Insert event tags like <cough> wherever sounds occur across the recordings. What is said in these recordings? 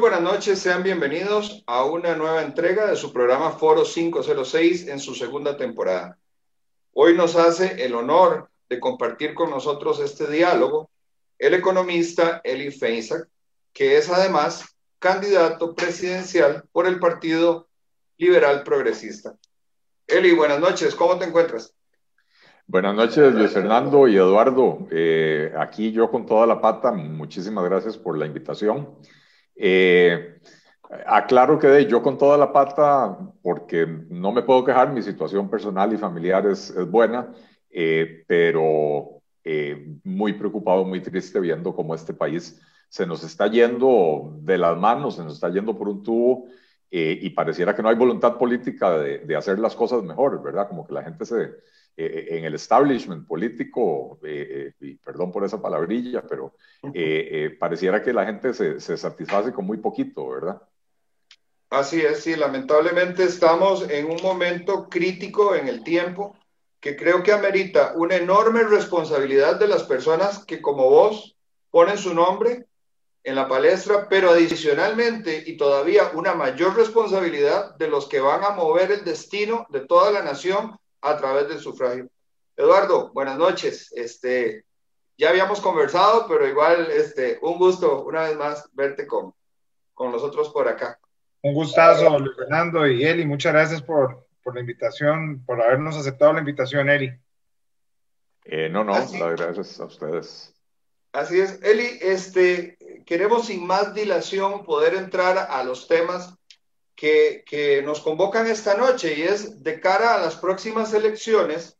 Buenas noches, sean bienvenidos a una nueva entrega de su programa Foro 506 en su segunda temporada. Hoy nos hace el honor de compartir con nosotros este diálogo el economista Eli Feinsack, que es además candidato presidencial por el Partido Liberal Progresista. Eli, buenas noches, ¿cómo te encuentras? Buenas noches, Luis Fernando y Eduardo. Eh, aquí yo con toda la pata, muchísimas gracias por la invitación. Eh, aclaro que yo con toda la pata, porque no me puedo quejar, mi situación personal y familiar es, buena, eh, pero eh, muy preocupado, muy triste viendo cómo este país se nos está yendo de las manos, se nos está yendo por un tubo y pareciera que no hay voluntad política de, de hacer las cosas mejor, ¿verdad? Como que la gente se, eh, en el establishment político, eh, eh, y perdón por esa palabrilla, pero pareciera que la gente se, se, satisface con muy poquito, ¿verdad? Así es, sí, lamentablemente estamos en un momento crítico en el tiempo que creo que amerita una enorme responsabilidad de las personas que como vos ponen su nombre en la palestra, pero adicionalmente y todavía una mayor responsabilidad de los que van a mover el destino de toda la nación a través del sufragio. Eduardo, buenas noches. Este, ya habíamos conversado, pero igual, este, un gusto una vez más verte con, con nosotros por acá. Un gustazo, Luis Fernando y Eli. Muchas gracias por, por la invitación, por habernos aceptado la invitación, Eli. Eh, no, no, gracias a ustedes. Así es, Eli, este, queremos sin más dilación poder entrar a los temas que, nos convocan esta noche y es de cara a las próximas elecciones.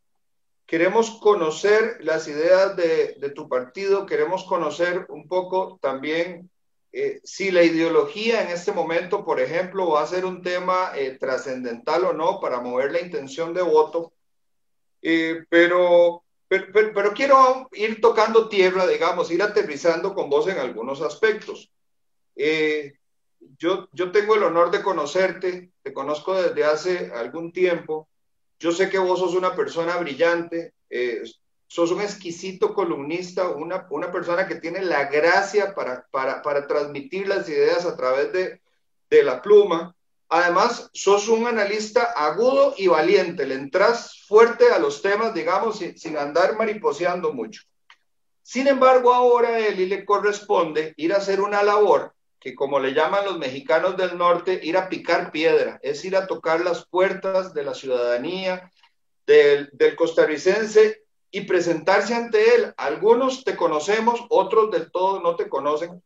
Queremos conocer las ideas de, tu partido, queremos conocer un poco también eh, si la ideología en este momento, por ejemplo, va a ser un tema eh, trascendental o no para mover la intención de voto. Eh, pero, pero, pero, quiero ir tocando tierra, digamos, ir aterrizando con vos en algunos aspectos. Eh, yo, yo tengo el honor de conocerte, te conozco desde hace algún tiempo. Yo sé que vos sos una persona brillante, eh, sos un exquisito columnista, una, una persona que tiene la gracia para, para, para transmitir las ideas a través de, de la pluma. Además, sos un analista agudo y valiente, le entras fuerte a los temas, digamos, sin, sin andar mariposeando mucho. Sin embargo, ahora a él le corresponde ir a hacer una labor que como le llaman los mexicanos del norte, ir a picar piedra, es ir a tocar las puertas de la ciudadanía, del, del costarricense y presentarse ante él. Algunos te conocemos, otros del todo no te conocen.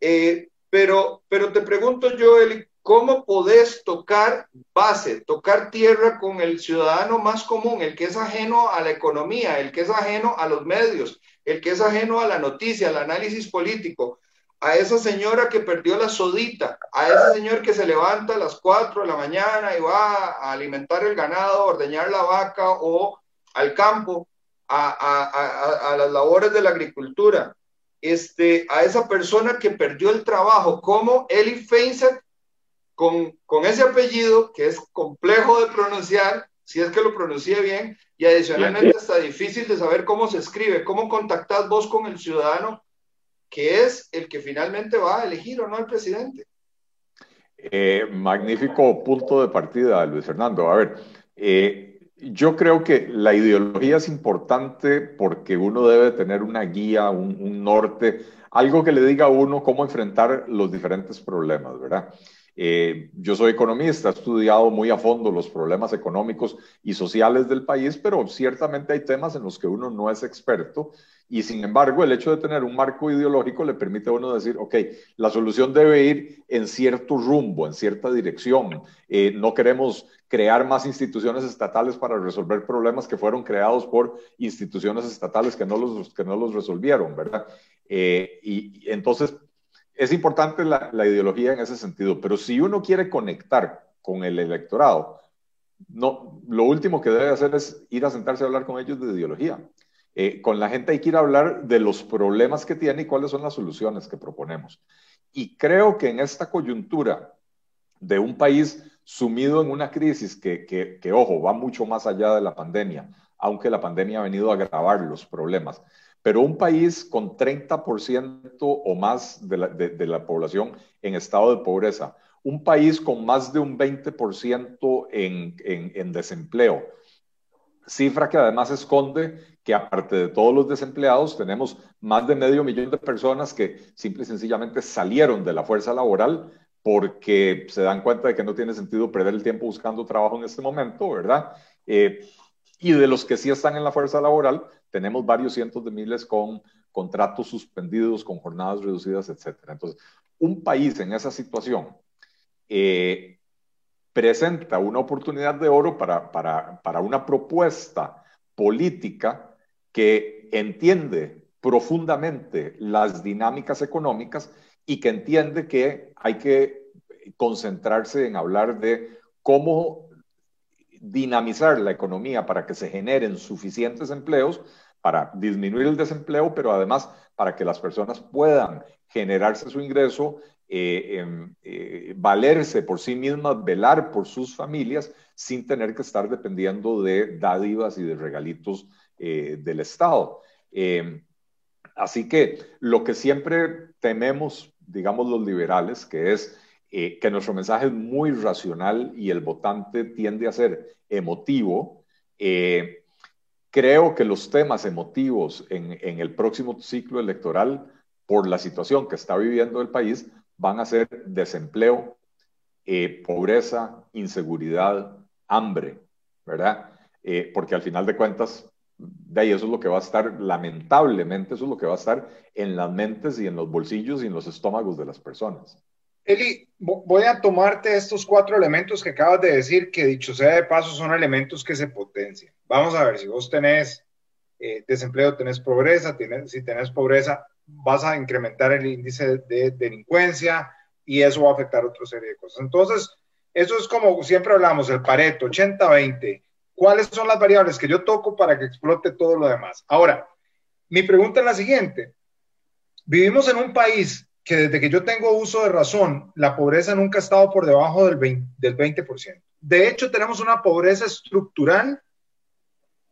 Eh, pero, pero te pregunto yo, Eli, ¿cómo podés tocar base, tocar tierra con el ciudadano más común, el que es ajeno a la economía, el que es ajeno a los medios, el que es ajeno a la noticia, al análisis político? A esa señora que perdió la sodita, a ese señor que se levanta a las 4 de la mañana y va a alimentar el ganado, a ordeñar la vaca o al campo, a, las labores de la agricultura, este, a esa persona que perdió el trabajo, como Eli Feinsack, con, con ese apellido que es complejo de pronunciar, si es que lo pronuncié bien, y adicionalmente está difícil de saber cómo se escribe, cómo contactás vos con el ciudadano que es el que finalmente va a elegir o no al presidente. Eh, magnífico punto de partida, Luis Fernando. A ver, eh, yo creo que la ideología es importante porque uno debe tener una guía, un, norte, algo que le diga a uno cómo enfrentar los diferentes problemas, ¿verdad? Eh, yo soy economista, he estudiado muy a fondo los problemas económicos y sociales del país, pero ciertamente hay temas en los que uno no es experto y sin embargo, el hecho de tener un marco ideológico le permite a uno decir, ok, la solución debe ir en cierto rumbo, en cierta dirección. Eh, no queremos crear más instituciones estatales para resolver problemas que fueron creados por instituciones estatales que no los, que no los resolvieron, ¿verdad? Eh, y, entonces, es importante la, ideología en ese sentido, pero si uno quiere conectar con el electorado, no, lo último que debe hacer es ir a sentarse a hablar con ellos de ideología. Eh, con la gente hay que ir a hablar de los problemas que tiene y cuáles son las soluciones que proponemos. Y creo que en esta coyuntura de un país sumido en una crisis que, que, ojo, va mucho más allá de la pandemia, aunque la pandemia ha venido a agravar los problemas, pero un país con 30% o más de la, de, la, población en estado de pobreza, un país con más de un 20% en, en, en desempleo, cifra que además esconde que aparte de todos los desempleados, tenemos más de medio millón de personas que simple y sencillamente salieron de la fuerza laboral porque se dan cuenta de que no tiene sentido perder el tiempo buscando trabajo en este momento, ¿verdad? Eh, y de los que sí están en la fuerza laboral, tenemos varios cientos de miles con contratos suspendidos, con jornadas reducidas, etc. Entonces, un país en esa situación eh, presenta una oportunidad de oro para, para, para una propuesta política que entiende profundamente las dinámicas económicas y que entiende que hay que concentrarse en hablar de cómo dinamizar la economía para que se generen suficientes empleos, para disminuir el desempleo, pero además para que las personas puedan generarse su ingreso, eh, em, eh, valerse por sí mismas, velar por sus familias, sin tener que estar dependiendo de dádivas y de regalitos eh, del Estado. Em, así que lo que siempre tememos, digamos los liberales, que es eh, que nuestro mensaje es muy racional y el votante tiende a ser emotivo, eh, creo que los temas emotivos en, el próximo ciclo electoral, por la situación que está viviendo el país, van a ser desempleo, eh, pobreza, inseguridad, hambre, ¿verdad? porque al final de cuentas, de ahí eso es lo que va a estar, lamentablemente, eso es lo que va a estar en las mentes y en los bolsillos y en los estómagos de las personas. Eli, voy a tomarte estos cuatro elementos que acabas de decir, que dicho sea de paso, son elementos que se potencian. Vamos a ver, si vos tenés eh, desempleo, tenés pobreza, si tenés pobreza, vas a incrementar el índice de, delincuencia y eso va a afectar otra serie de cosas. Entonces, eso es como siempre hablamos, el Pareto, 80-20. ¿Cuáles son las variables que yo toco para que explote todo lo demás? Ahora, mi pregunta es la siguiente. Vivimos en un país que desde que yo tengo uso de razón, la pobreza nunca ha estado por debajo del 20%. Del 20%. De hecho, tenemos una pobreza estructural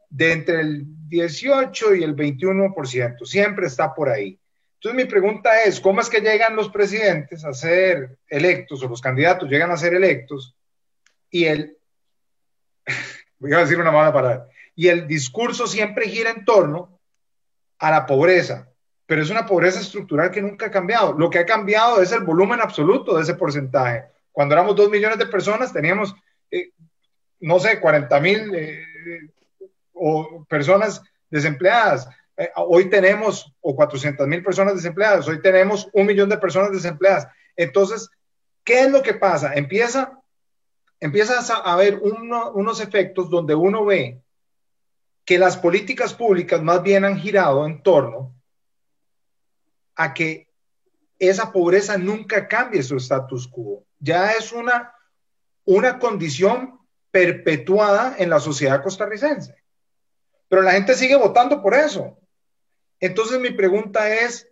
de entre el 18 y el 21%. Siempre está por ahí. Entonces mi pregunta es, ¿cómo es que llegan los presidentes a ser electos o los candidatos llegan a ser electos y el, <laughs> voy a decir una mala palabra, y el discurso siempre gira en torno a la pobreza, pero es una pobreza estructural que nunca ha cambiado. Lo que ha cambiado es el volumen absoluto de ese porcentaje. Cuando éramos dos millones de personas, teníamos, eh, no sé, 40 mil eh, personas desempleadas. Eh, hoy tenemos, o 400 mil personas desempleadas, hoy tenemos un millón de personas desempleadas. Entonces, ¿qué es lo que pasa? Empieza, empiezas a, ver unos efectos donde uno ve que las políticas públicas más bien han girado en torno a que esa pobreza nunca cambie su status quo. Ya es una, una condición perpetuada en la sociedad costarricense. Pero la gente sigue votando por eso. Entonces mi pregunta es,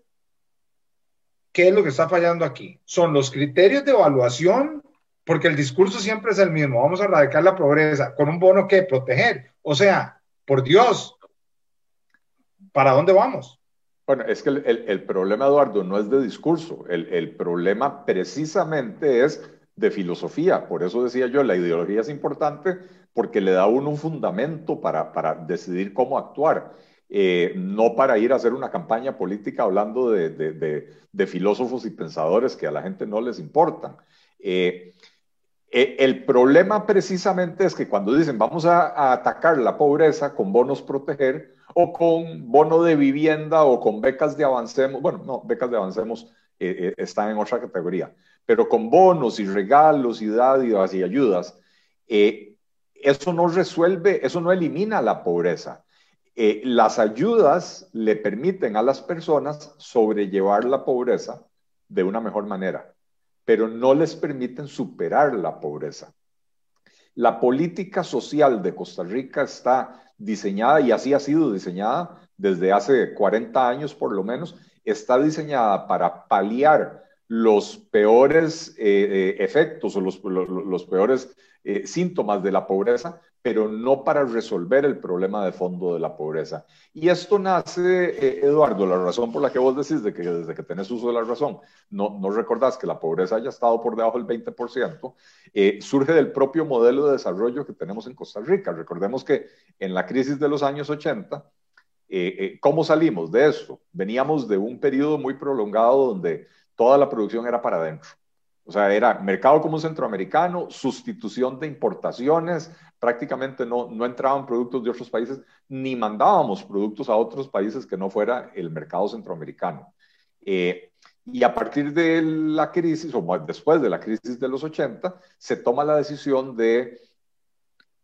¿qué es lo que está fallando aquí? ¿Son los criterios de evaluación? Porque el discurso siempre es el mismo. Vamos a erradicar la pobreza con un bono que proteger. O sea, por Dios, ¿para dónde vamos? Bueno, es que el, problema, Eduardo, no es de discurso. El, problema precisamente es de filosofía. Por eso decía yo, la ideología es importante porque le da a uno un fundamento para, para decidir cómo actuar. Eh, no para ir a hacer una campaña política hablando de, de, filósofos y pensadores que a la gente no les importan. Eh, eh, el problema precisamente es que cuando dicen vamos a atacar la pobreza con bonos proteger, o con bono de vivienda o con becas de avancemos, bueno, no, becas de avancemos eh, eh, están en otra categoría, pero con bonos y regalos y dádivas y ayudas, eh, eso no resuelve, eso no elimina la pobreza. las ayudas le permiten a las personas sobrellevar la pobreza de una mejor manera, pero no les permiten superar la pobreza. La política social de Costa Rica está diseñada, y así ha sido diseñada desde hace 40 años por lo menos, está diseñada para paliar los peores eh, eh, efectos o los, peores eh, síntomas de la pobreza, pero no para resolver el problema de fondo de la pobreza. Y esto nace, eh, Eduardo, la razón por la que vos decís de que desde que tenés uso de la razón no, no recordás que la pobreza haya estado por debajo del 20%, eh, surge del propio modelo de desarrollo que tenemos en Costa Rica. Recordemos que en la crisis de los años 80, eh, ¿cómo salimos de esto? Veníamos de un periodo muy prolongado donde toda la producción era para adentro. O sea, era mercado común centroamericano, sustitución de importaciones, prácticamente no, no entraban productos de otros países, ni mandábamos productos a otros países que no fuera el mercado centroamericano. Eh, y a partir de la crisis, o después de la crisis de los 80, se toma la decisión de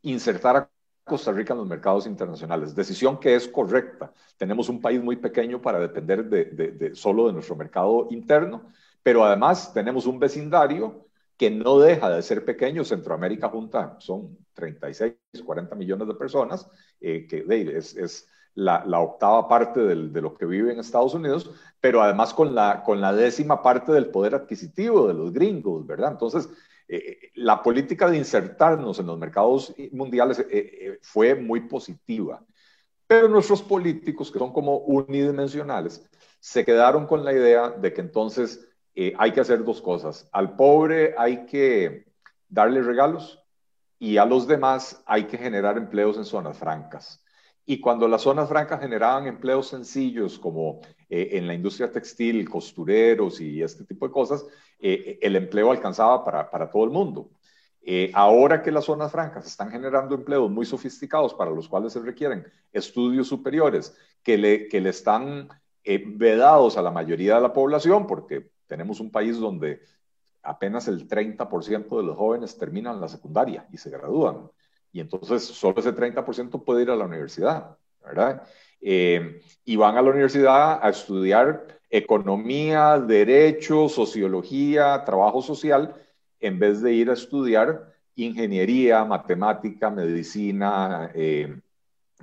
insertar a Costa Rica en los mercados internacionales. Decisión que es correcta. Tenemos un país muy pequeño para depender de, solo de nuestro mercado interno pero además tenemos un vecindario que no deja de ser pequeño. Centroamérica junta son 36, 40 millones de personas, eh, que es, es la, la, octava parte del, de lo que vive en Estados Unidos, pero además con la, con la décima parte del poder adquisitivo de los gringos, ¿verdad? Entonces, eh, la política de insertarnos en los mercados mundiales eh, fue muy positiva. Pero nuestros políticos, que son como unidimensionales, se quedaron con la idea de que entonces eh, hay que hacer dos cosas. Al pobre hay que darle regalos y a los demás hay que generar empleos en zonas francas. Y cuando las zonas francas generaban empleos sencillos como eh, en la industria textil, costureros y este tipo de cosas, eh, el empleo alcanzaba para, para todo el mundo. ahora que las zonas francas están generando empleos muy sofisticados para los cuales se requieren estudios superiores que le, que le están vedados a la mayoría de la población, porque tenemos un país donde apenas el 30% de los jóvenes terminan la secundaria y se gradúan. Y entonces solo ese 30% puede ir a la universidad, ¿verdad? Eh, y van a la universidad a estudiar economía, derecho, sociología, trabajo social, en vez de ir a estudiar ingeniería, matemática, medicina, eh,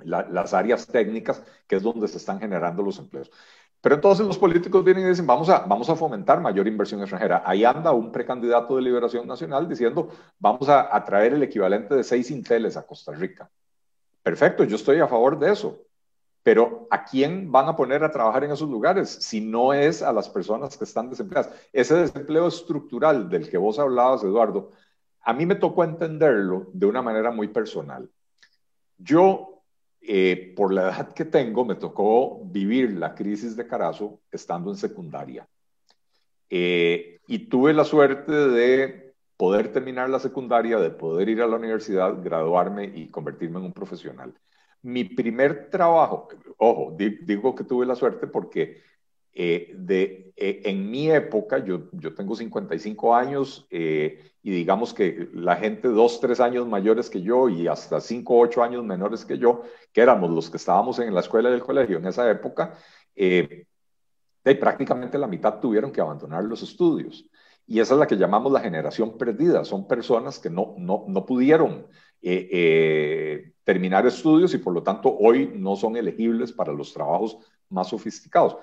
las áreas técnicas, que es donde se están generando los empleos. Pero entonces los políticos vienen y dicen, vamos a, vamos a fomentar mayor inversión extranjera. Ahí anda un precandidato de Liberación Nacional diciendo, vamos a, a traer el equivalente de seis Inteles a Costa Rica. Perfecto, yo estoy a favor de eso. Pero ¿a quién van a poner a trabajar en esos lugares si no es a las personas que están desempleadas? Ese desempleo estructural del que vos hablabas, Eduardo, a mí me tocó entenderlo de una manera muy personal. Yo eh, por la edad que tengo, me tocó vivir la crisis de Carazo estando en secundaria. Eh, y tuve la suerte de poder terminar la secundaria, de poder ir a la universidad, graduarme y convertirme en un profesional. Mi primer trabajo, ojo, digo que tuve la suerte porque eh, de, eh, en mi época, yo, yo tengo 55 años eh, y digamos que la gente dos, tres años mayores que yo y hasta cinco, ocho años menores que yo, que éramos los que estábamos en la escuela y el colegio en esa época, de, prácticamente la mitad tuvieron que abandonar los estudios. Y esa es la que llamamos la generación perdida. Son personas que no, no, no pudieron terminar estudios y por lo tanto hoy no son elegibles para los trabajos más sofisticados.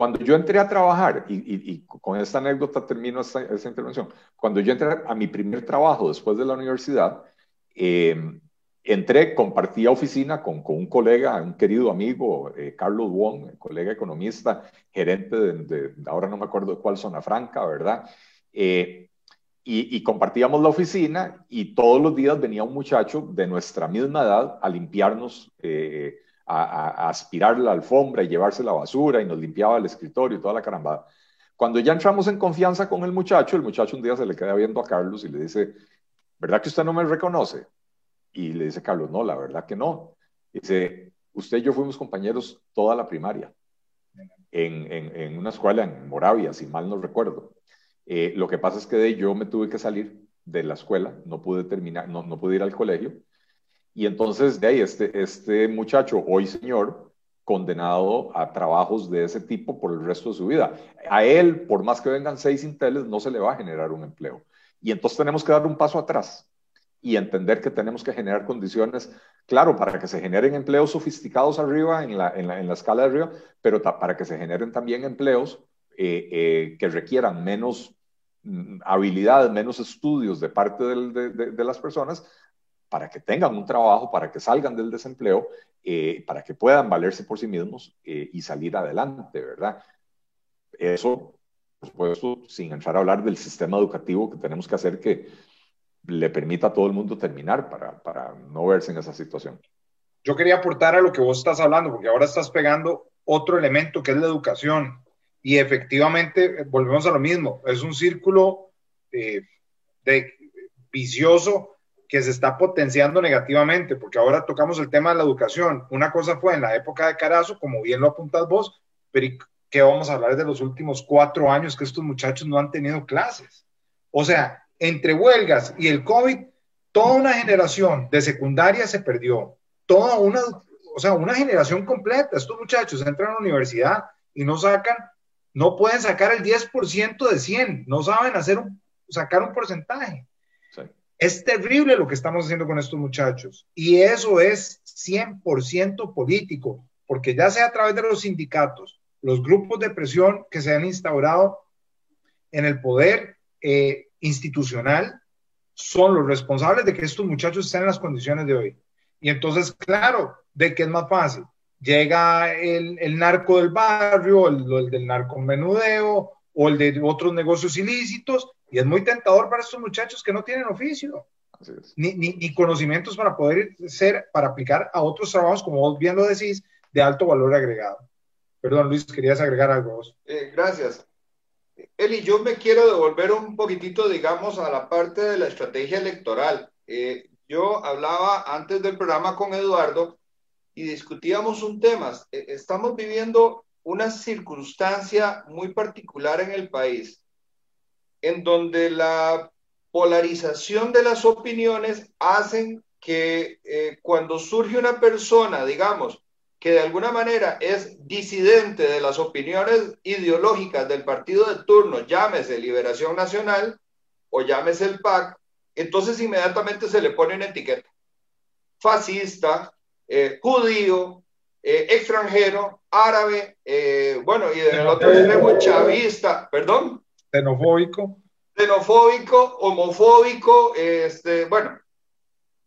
Cuando yo entré a trabajar, y, con esta anécdota termino esta, intervención, cuando yo entré a mi primer trabajo después de la universidad, eh, entré, compartía oficina con, con, un colega, un querido amigo, eh, Carlos Wong, colega economista, gerente de, ahora no me acuerdo de cuál zona franca, ¿verdad? Eh, y, y, compartíamos la oficina y todos los días venía un muchacho de nuestra misma edad a limpiarnos a, aspirar la alfombra y llevarse la basura y nos limpiaba el escritorio y toda la carambada. Cuando ya entramos en confianza con el muchacho, el muchacho un día se le queda viendo a Carlos y le dice, ¿verdad que usted no me reconoce? Y le dice Carlos, no, la verdad que no. Dice, usted y yo fuimos compañeros toda la primaria en, en, una escuela en Moravia, si mal no recuerdo. Eh, lo que pasa es que yo me tuve que salir de la escuela, no pude terminar, no, no pude ir al colegio y entonces, de ahí, este, este muchacho, hoy señor, condenado a trabajos de ese tipo por el resto de su vida. A él, por más que vengan seis inteles, no se le va a generar un empleo. Y entonces tenemos que dar un paso atrás y entender que tenemos que generar condiciones, claro, para que se generen empleos sofisticados arriba, en la, en la, en la escala de arriba, pero para que se generen también empleos eh, eh, que requieran menos mm, habilidades, menos estudios de parte de, de, de, las personas, para que tengan un trabajo, para que salgan del desempleo, eh, para que puedan valerse por sí mismos eh, y salir adelante, ¿verdad? Eso, por supuesto, sin entrar a hablar del sistema educativo que tenemos que hacer que le permita a todo el mundo terminar para, para no verse en esa situación. Yo quería aportar a lo que vos estás hablando, porque ahora estás pegando otro elemento que es la educación. Y efectivamente, volvemos a lo mismo, es un círculo de vicioso que se está potenciando negativamente, porque ahora tocamos el tema de la educación. Una cosa fue en la época de Carazo, como bien lo apuntas vos, pero ¿qué vamos a hablar de los últimos cuatro años que estos muchachos no han tenido clases? O sea, entre huelgas y el COVID, toda una generación de secundaria se perdió, toda una, o sea, una generación completa. Estos muchachos entran a la universidad y no sacan, no pueden sacar el 10% de 100, no saben hacer un, sacar un porcentaje. Es terrible lo que estamos haciendo con estos muchachos y eso es 100% político, porque ya sea a través de los sindicatos, los grupos de presión que se han instaurado en el poder eh, institucional, son los responsables de que estos muchachos estén en las condiciones de hoy. Y entonces, claro, de que es más fácil. Llega el, narco del barrio, el, el del narcomenudeo o el de otros negocios ilícitos y es muy tentador para estos muchachos que no tienen oficio, ni, ni, conocimientos para poder ser, para aplicar a otros trabajos, como vos bien lo decís, de alto valor agregado. Perdón, Luis, querías agregar algo vos. Eh, gracias. Eli, yo me quiero devolver un poquitito, digamos, a la parte de la estrategia electoral. Eh, yo hablaba antes del programa con Eduardo y discutíamos un tema. Eh, estamos viviendo una circunstancia muy particular en el país en donde la polarización de las opiniones hacen que eh, cuando surge una persona, digamos, que de alguna manera es disidente de las opiniones ideológicas del partido de turno, llámese Liberación Nacional o llámese el PAC, entonces inmediatamente se le pone una etiqueta. Fascista, eh, judío, eh, extranjero, árabe, bueno, y del otro extremo chavista, perdón. Xenofóbico. Xenofóbico, homofóbico, este, bueno.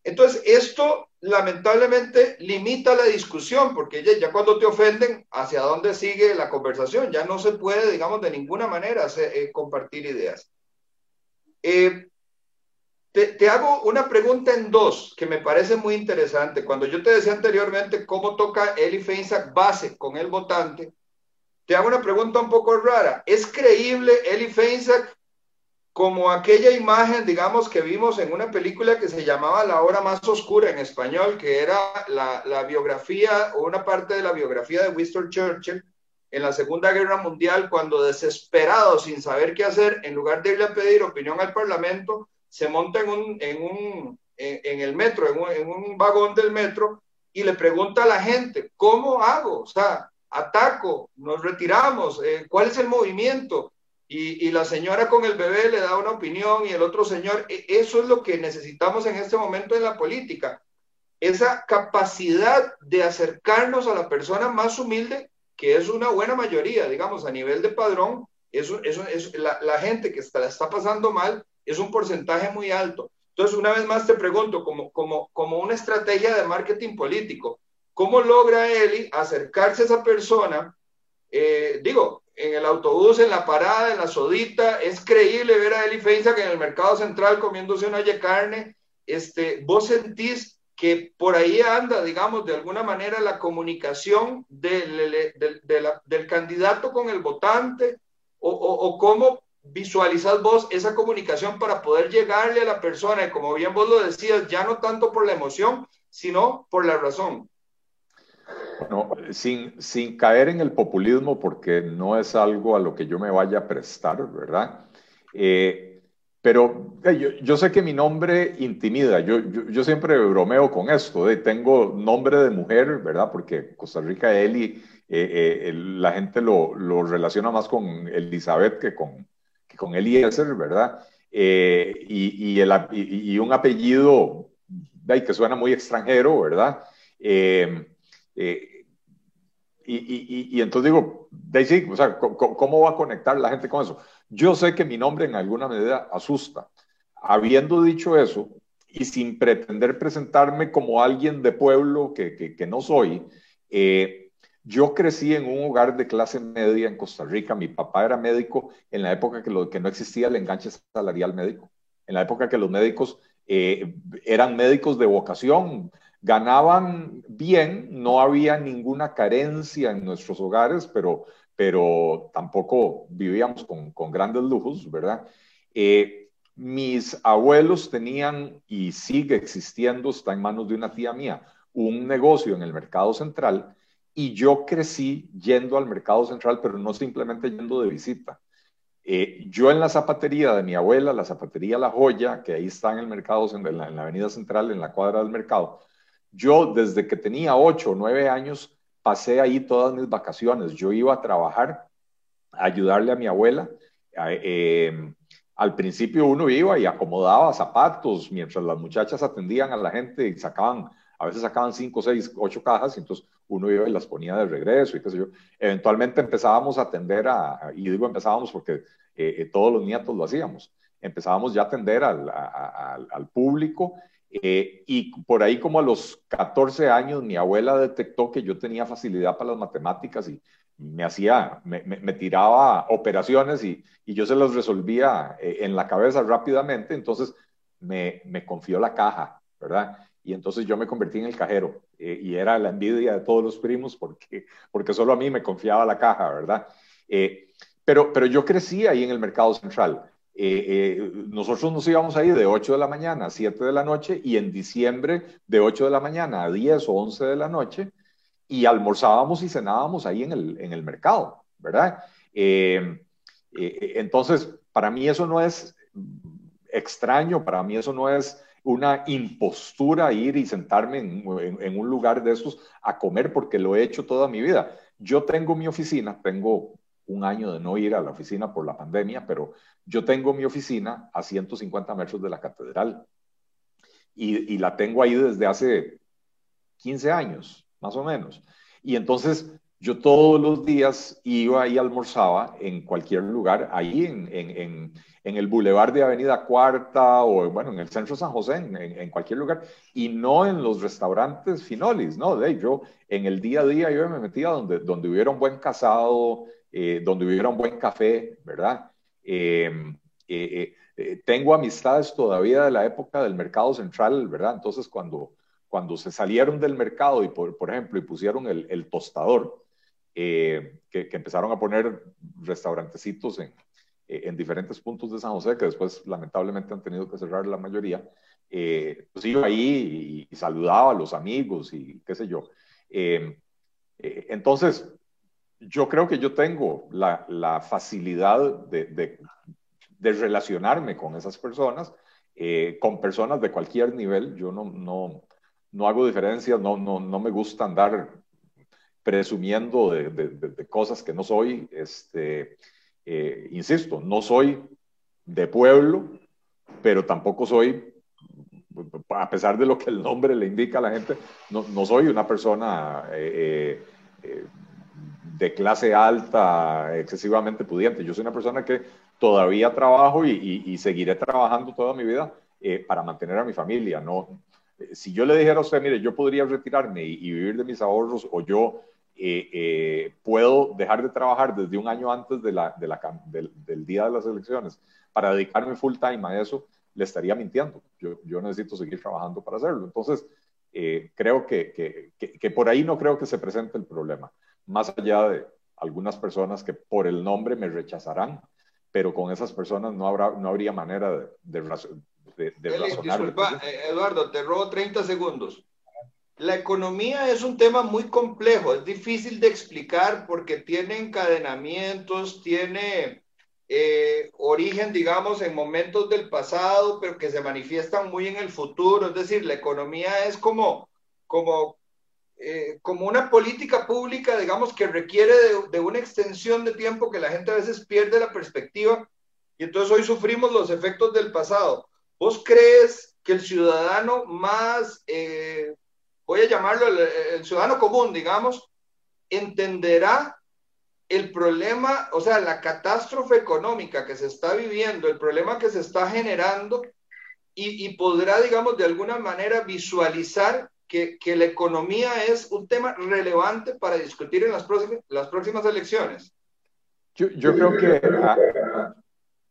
Entonces, esto lamentablemente limita la discusión, porque ya, cuando te ofenden, ¿hacia dónde sigue la conversación? Ya no se puede, digamos, de ninguna manera eh, compartir ideas. Eh, te, hago una pregunta en dos que me parece muy interesante. Cuando yo te decía anteriormente cómo toca Eli Feinsack base con el votante, te hago una pregunta un poco rara. ¿Es creíble Eli Feinsack como aquella imagen, digamos, que vimos en una película que se llamaba La hora más oscura en español, que era la, la biografía o una parte de la biografía de Winston Churchill en la Segunda Guerra Mundial, cuando desesperado, sin saber qué hacer, en lugar de irle a pedir opinión al Parlamento, se monta en, un, en, un, en, el metro, en un, vagón del metro, y le pregunta a la gente, ¿cómo hago? O sea, ataco, nos retiramos, eh, ¿cuál es el movimiento? Y, la señora con el bebé le da una opinión y el otro señor, e, eso es lo que necesitamos en este momento en la política, esa capacidad de acercarnos a la persona más humilde, que es una buena mayoría, digamos, a nivel de padrón, eso, eso, es la, la, gente que está, la está pasando mal es un porcentaje muy alto. Entonces, una vez más te pregunto, como, como, como una estrategia de marketing político, ¿Cómo logra Eli acercarse a esa persona? Eh, digo, en el autobús, en la parada, en la sodita, es creíble ver a Eli Feinza que en el mercado central comiéndose una de carne. Este, ¿Vos sentís que por ahí anda, digamos, de alguna manera la comunicación del, del, candidato con el votante? ¿O, o, cómo visualizas vos esa comunicación para poder llegarle a la persona? Y como bien vos lo decías, ya no tanto por la emoción, sino por la razón. No, sin, sin caer en el populismo, porque no es algo a lo que yo me vaya a prestar, ¿verdad? Eh, pero yo, sé que mi nombre intimida, yo, yo, siempre bromeo con esto, de, tengo nombre de mujer, ¿verdad? Porque Costa Rica, Eli, eh, eh, la gente lo, lo, relaciona más con Elizabeth que con, con Eliezer, ¿verdad? y, y, el, y, un apellido que suena muy extranjero, ¿verdad? Eh, y, y, entonces digo, Daisy, o sea, ¿cómo va a conectar la gente con eso? Yo sé que mi nombre en alguna medida asusta. Habiendo dicho eso, y sin pretender presentarme como alguien de pueblo que, que, no soy, eh, yo crecí en un hogar de clase media en Costa Rica. Mi papá era médico en la época que, lo, que no existía el enganche salarial médico, en la época que los médicos eh, eran médicos de vocación, ganaban bien, no había ninguna carencia en nuestros hogares, pero, pero tampoco vivíamos con, grandes lujos, ¿verdad? Eh, mis abuelos tenían, y sigue existiendo, está en manos de una tía mía, un negocio en el mercado central y yo crecí yendo al mercado central, pero no simplemente yendo de visita. Eh, yo en la zapatería de mi abuela, la zapatería La Joya, que ahí está en el mercado, en la, en la avenida central, en la cuadra del mercado, yo desde que tenía ocho o nueve años pasé ahí todas mis vacaciones. Yo iba a trabajar, a ayudarle a mi abuela. Eh, al principio uno iba y acomodaba zapatos mientras las muchachas atendían a la gente y sacaban, a veces sacaban cinco, seis, ocho cajas y entonces uno iba y las ponía de regreso y qué sé yo. Eventualmente empezábamos a atender a, y digo empezábamos porque eh, eh, todos los nietos lo hacíamos, empezábamos ya a atender al, al público eh, y por ahí como a los 14 años mi abuela detectó que yo tenía facilidad para las matemáticas y me hacía, me, tiraba operaciones y, yo se las resolvía eh, en la cabeza rápidamente, entonces me, confió la caja, ¿verdad? Y entonces yo me convertí en el cajero eh, y era la envidia de todos los primos porque, porque solo a mí me confiaba la caja, ¿verdad? Eh, pero, pero yo crecí ahí en el mercado central. nosotros nos íbamos ahí de 8 de la mañana a 7 de la noche y en diciembre de 8 de la mañana a 10 o 11 de la noche y almorzábamos y cenábamos ahí en el, en el mercado, ¿verdad? Eh, eh, entonces, para mí eso no es extraño, para mí eso no es una impostura ir y sentarme en, en, un lugar de esos a comer porque lo he hecho toda mi vida. Yo tengo mi oficina, tengo un año de no ir a la oficina por la pandemia, pero yo tengo mi oficina a 150 metros de la catedral y, y la tengo ahí desde hace 15 años más o menos. Y entonces yo todos los días iba y almorzaba en cualquier lugar, ahí en, en, en, el bulevar de Avenida Cuarta o bueno, en el centro San José, en, cualquier lugar, y no en los restaurantes finolis, ¿no? De yo en el día a día yo me metía donde, donde hubiera un buen casado, eh, donde hubiera un buen café, ¿verdad? Em, eh, eh, tengo amistades todavía de la época del mercado central, ¿verdad? Entonces cuando cuando se salieron del mercado y, por, por ejemplo, y pusieron el, el tostador, eh, que, que, empezaron a poner restaurantecitos en, eh, en, diferentes puntos de San José, que después lamentablemente han tenido que cerrar la mayoría, eh, pues iba ahí y, saludaba a los amigos y qué sé yo. Eh, entonces, yo creo que yo tengo la, la facilidad de, de, de, relacionarme con esas personas, con personas de cualquier nivel. Yo no, no, no hago diferencias, no, no, no me gusta andar presumiendo de, cosas que no soy. Este, eh, insisto, no soy de pueblo, pero tampoco soy, a pesar de lo que el nombre le indica a la gente, no, soy una persona eh, eh, de clase alta, excesivamente pudiente. Yo soy una persona que todavía trabajo y, y seguiré trabajando toda mi vida para mantener a mi familia. No, si yo le dijera a usted, mire, yo podría retirarme y, vivir de mis ahorros o yo eh, eh, puedo dejar de trabajar desde un año antes de la, de la, del, del, día de las elecciones para dedicarme full time a eso, le estaría mintiendo. Yo, yo necesito seguir trabajando para hacerlo. Entonces, eh, creo que, que, que, por ahí no creo que se presente el problema, más allá de algunas personas que por el nombre me rechazarán, pero con esas personas no, habrá, no habría manera de, de, de, Disculpa, eh, Eduardo, te robo 30 segundos. La economía es un tema muy complejo, es difícil de explicar porque tiene encadenamientos, tiene eh, origen, digamos, en momentos del pasado, pero que se manifiestan muy en el futuro. Es decir, la economía es como, como, eh, como una política pública, digamos, que requiere de, de una extensión de tiempo que la gente a veces pierde la perspectiva y entonces hoy sufrimos los efectos del pasado. ¿Vos crees que el ciudadano más, eh, voy a llamarlo el, ciudadano común, digamos, entenderá el problema, o sea, la catástrofe económica que se está viviendo, el problema que se está generando y, podrá, digamos, de alguna manera visualizar que, que, la economía es un tema relevante para discutir en las próximas, las próximas elecciones. Yo, yo creo que a,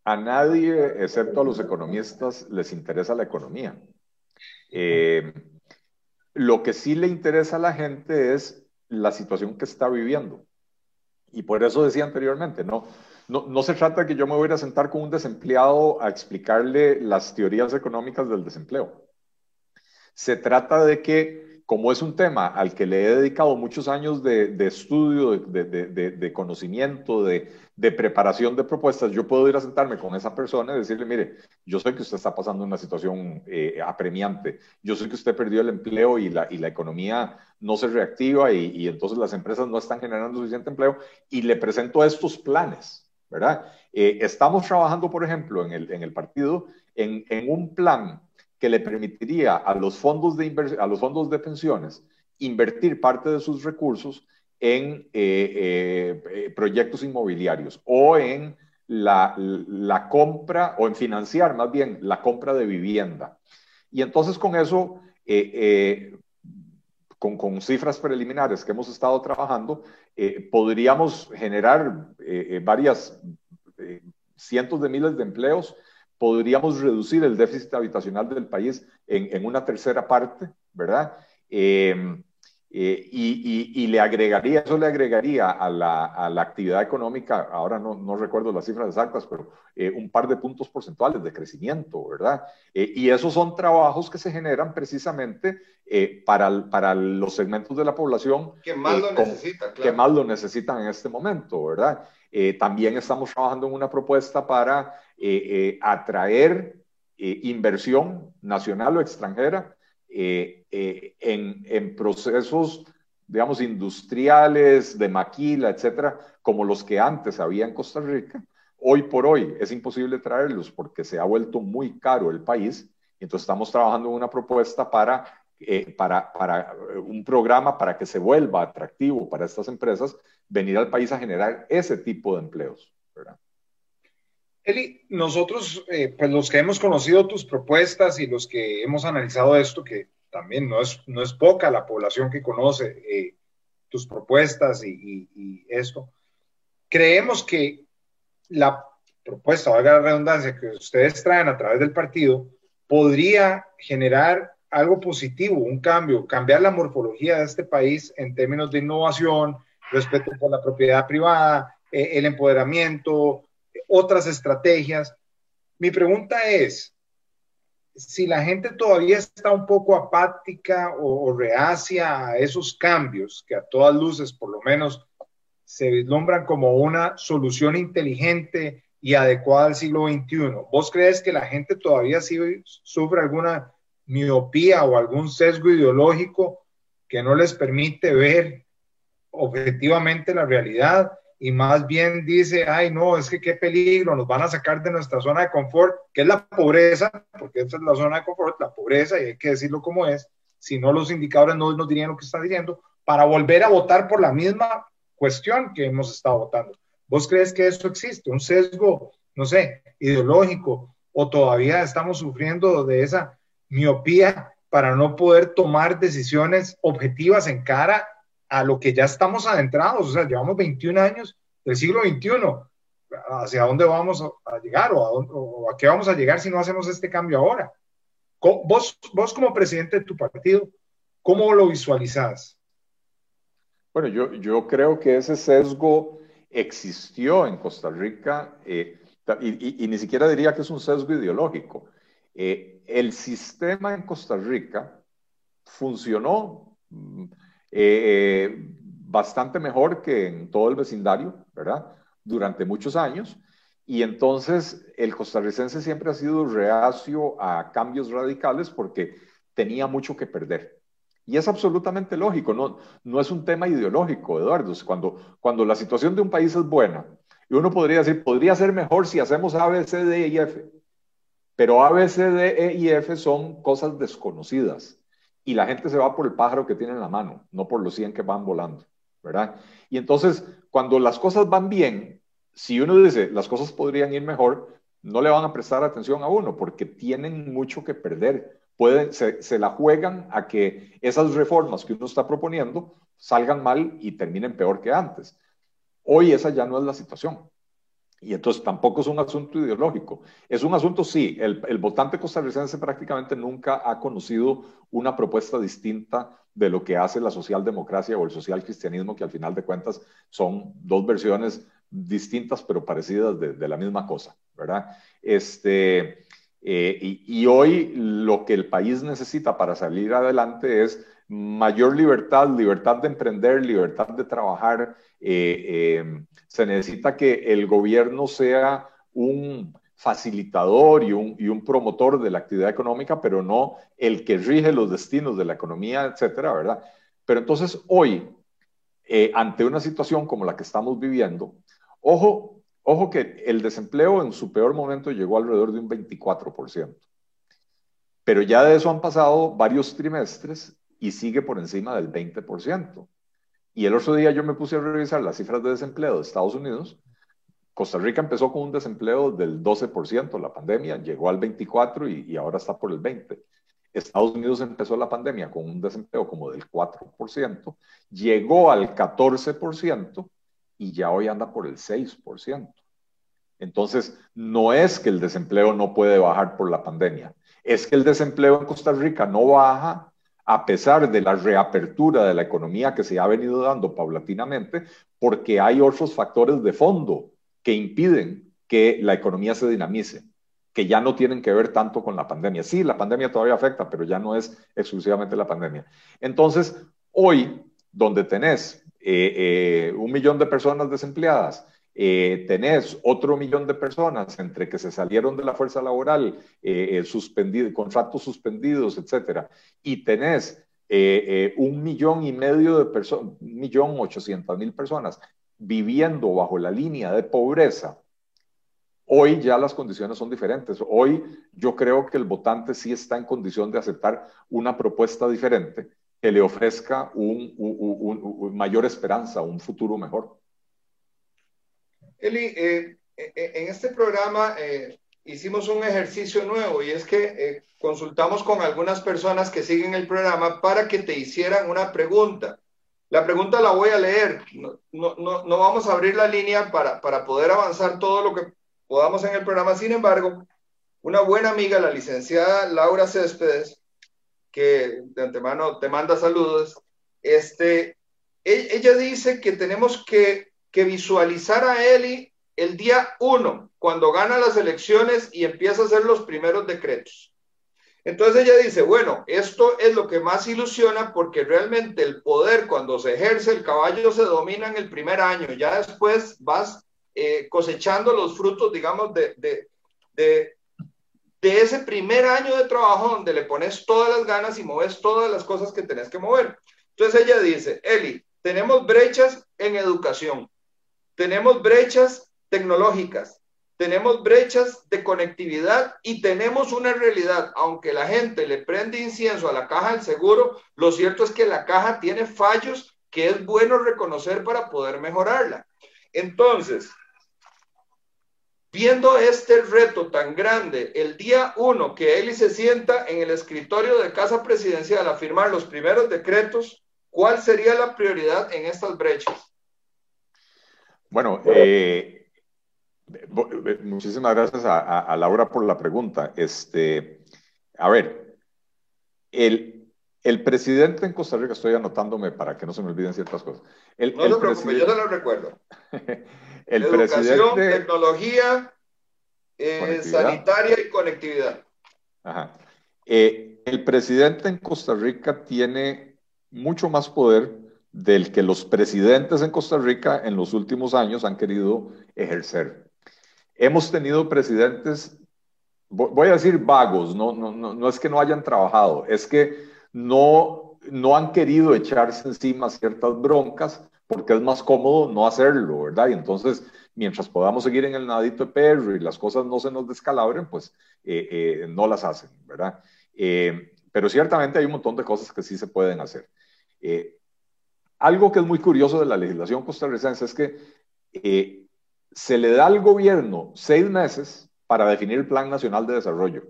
a, nadie, excepto a los economistas, les interesa la economía. Eh, lo que sí le interesa a la gente es la situación que está viviendo. Y por eso decía anteriormente, no, no, se trata de que yo me voy a sentar con un desempleado a explicarle las teorías económicas del desempleo. Se trata de que como es un tema al que le he dedicado muchos años de, estudio, de, conocimiento, de, preparación de propuestas, yo puedo ir a sentarme con esa persona y decirle, mire, yo sé que usted está pasando una situación eh, apremiante, yo sé que usted perdió el empleo y la, y la economía no se reactiva y, entonces las empresas no están generando suficiente empleo y le presento estos planes, ¿verdad? Eh, estamos trabajando, por ejemplo, en el, en el partido en, en un plan que le permitiría a los fondos de, a los fondos de pensiones invertir parte de sus recursos en eh, eh, eh, proyectos inmobiliarios o en la, la, compra o en financiar más bien la compra de vivienda. Y entonces con eso, con, con, cifras preliminares que hemos estado trabajando, podríamos generar varias cientos de miles de empleos podríamos reducir el déficit habitacional del país en, una tercera parte, ¿verdad? Em, eh, y, le agregaría, eso le agregaría a la, actividad económica, ahora no, recuerdo las cifras exactas, pero eh, un par de puntos porcentuales de crecimiento, ¿verdad? Eh, y esos son trabajos que se generan precisamente para, para los segmentos de la población que más lo necesitan, que más lo necesitan en este momento, ¿verdad? también estamos trabajando en una propuesta para eh, eh, atraer eh, inversión nacional o extranjera en, en, procesos, digamos, industriales, de maquila, etcétera, como los que antes había en Costa Rica. Hoy por hoy es imposible traerlos porque se ha vuelto muy caro el país. Entonces estamos trabajando en una propuesta para para, para, un programa para que se vuelva atractivo para estas empresas venir al país a generar ese tipo de empleos. ¿verdad? Eli, nosotros, eh, pues los que hemos conocido tus propuestas y los que hemos analizado esto, que también no es, no es poca la población que conoce eh, tus propuestas y, esto, creemos que la propuesta, valga la redundancia, que ustedes traen a través del partido, podría generar algo positivo, un cambio, cambiar la morfología de este país en términos de innovación, respeto por la propiedad privada, eh, el empoderamiento, otras estrategias. Mi pregunta es, si la gente todavía está un poco apática o, reacia a esos cambios, que a todas luces por lo menos se vislumbran como una solución inteligente y adecuada al siglo XXI, ¿vos crees que la gente todavía sufre alguna miopía o algún sesgo ideológico que no les permite ver objetivamente la realidad? Y más bien dice, ay, no, es que qué peligro, nos van a sacar de nuestra zona de confort, que es la pobreza, porque esa es la zona de confort, la pobreza, y hay que decirlo como es, si no los indicadores no nos dirían lo que está diciendo, para volver a votar por la misma cuestión que hemos estado votando. ¿Vos crees que eso existe? ¿Un sesgo, no sé, ideológico? ¿O todavía estamos sufriendo de esa miopía para no poder tomar decisiones objetivas en cara a lo que ya estamos adentrados, o sea, llevamos 21 años del siglo XXI. ¿Hacia dónde vamos a llegar o a, qué vamos a llegar si no hacemos este cambio ahora? Vos, vos como presidente de tu partido, ¿cómo lo visualizás? Bueno, yo, yo creo que ese sesgo existió en Costa Rica eh, y, ni siquiera diría que es un sesgo ideológico. Eh, el sistema en Costa Rica funcionó mm, eh, bastante mejor que en todo el vecindario, ¿verdad? Durante muchos años. Y entonces el costarricense siempre ha sido reacio a cambios radicales porque tenía mucho que perder. Y es absolutamente lógico, no, no es un tema ideológico, Eduardo. Cuando, cuando la situación de un país es buena, y uno podría decir, podría ser mejor si hacemos A, B, C, D y F, pero A, B, C, D, E y F son cosas desconocidas y la gente se va por el pájaro que tiene en la mano, no por los 100 que van volando, ¿verdad? Y entonces, cuando las cosas van bien, si uno dice, las cosas podrían ir mejor, no le van a prestar atención a uno porque tienen mucho que perder. Pueden, se, se, la juegan a que esas reformas que uno está proponiendo salgan mal y terminen peor que antes. Hoy esa ya no es la situación. Y entonces tampoco es un asunto ideológico. Es un asunto, sí, el, el, votante costarricense prácticamente nunca ha conocido una propuesta distinta de lo que hace la socialdemocracia o el social cristianismo, que al final de cuentas son dos versiones distintas pero parecidas de, la misma cosa, ¿verdad? Este, eh, y, y hoy lo que el país necesita para salir adelante es mayor libertad, libertad de emprender, libertad de trabajar. Eh, eh, se necesita que el gobierno sea un facilitador y un, y un, promotor de la actividad económica, pero no el que rige los destinos de la economía, etcétera, ¿verdad? Pero entonces hoy, eh, ante una situación como la que estamos viviendo, ojo, ojo que el desempleo en su peor momento llegó alrededor de un 24%. Pero ya de eso han pasado varios trimestres y sigue por encima del 20%. Y el otro día yo me puse a revisar las cifras de desempleo de Estados Unidos. Costa Rica empezó con un desempleo del 12%, la pandemia llegó al 24% y, ahora está por el 20%. Estados Unidos empezó la pandemia con un desempleo como del 4%, llegó al 14% y ya hoy anda por el 6%. Entonces, no es que el desempleo no puede bajar por la pandemia, es que el desempleo en Costa Rica no baja a pesar de la reapertura de la economía que se ha venido dando paulatinamente, porque hay otros factores de fondo que impiden que la economía se dinamice, que ya no tienen que ver tanto con la pandemia. Sí, la pandemia todavía afecta, pero ya no es exclusivamente la pandemia. Entonces, hoy, donde tenés eh, eh, un millón de personas desempleadas, eh, tenés otro millón de personas entre que se salieron de la fuerza laboral, eh, eh suspendido, contratos suspendidos, etcétera, y tenés eh, eh, un millón y medio de personas, un millón ochocientas mil personas viviendo bajo la línea de pobreza, hoy ya las condiciones son diferentes. Hoy yo creo que el votante sí está en condición de aceptar una propuesta diferente que le ofrezca un, un, un, mayor esperanza, un futuro mejor. Eli, eh, eh, en este programa eh, hicimos un ejercicio nuevo y es que eh, consultamos con algunas personas que siguen el programa para que te hicieran una pregunta. La pregunta la voy a leer. No, no, no vamos a abrir la línea para, para poder avanzar todo lo que podamos en el programa. Sin embargo, una buena amiga, la licenciada Laura Céspedes, que de antemano te manda saludos, este, e, ella dice que tenemos que que visualizar a Eli el día uno, cuando gana las elecciones y empieza a hacer los primeros decretos. Entonces ella dice, bueno, esto es lo que más ilusiona porque realmente el poder cuando se ejerce, el caballo se domina en el primer año, ya después vas eh, cosechando los frutos, digamos, de, de, de, ese primer año de trabajo donde le pones todas las ganas y mueves todas las cosas que tenés que mover. Entonces ella dice, Eli, tenemos brechas en educación, tenemos brechas tecnológicas, tenemos brechas de conectividad y tenemos una realidad. Aunque la gente le prende incienso a la caja del seguro, lo cierto es que la caja tiene fallos que es bueno reconocer para poder mejorarla. Entonces, viendo este reto tan grande, el día uno que Eli se sienta en el escritorio de Casa Presidencial a firmar los primeros decretos, ¿cuál sería la prioridad en estas brechas? Bueno, eh, muchísimas gracias a, a, Laura por la pregunta. Este, a ver, el, el, presidente en Costa Rica, estoy anotándome para que no se me olviden ciertas cosas. El, no, no preocupe, yo se lo recuerdo. <laughs> el Educación, presidente, tecnología, eh, sanitaria y conectividad. Ajá. Eh, el presidente en Costa Rica tiene mucho más poder del que los presidentes en Costa Rica en los últimos años han querido ejercer. Hemos tenido presidentes, voy a decir vagos, no, no, no, es que no hayan trabajado, es que no, no han querido echarse encima ciertas broncas porque es más cómodo no hacerlo, ¿verdad? Y entonces, mientras podamos seguir en el nadito de perro y las cosas no se nos descalabren, pues eh, eh, no las hacen, ¿verdad? Eh, pero ciertamente hay un montón de cosas que sí se pueden hacer. Algo que es muy curioso de la legislación costarricense es que eh, se le da al gobierno seis meses para definir el Plan Nacional de Desarrollo.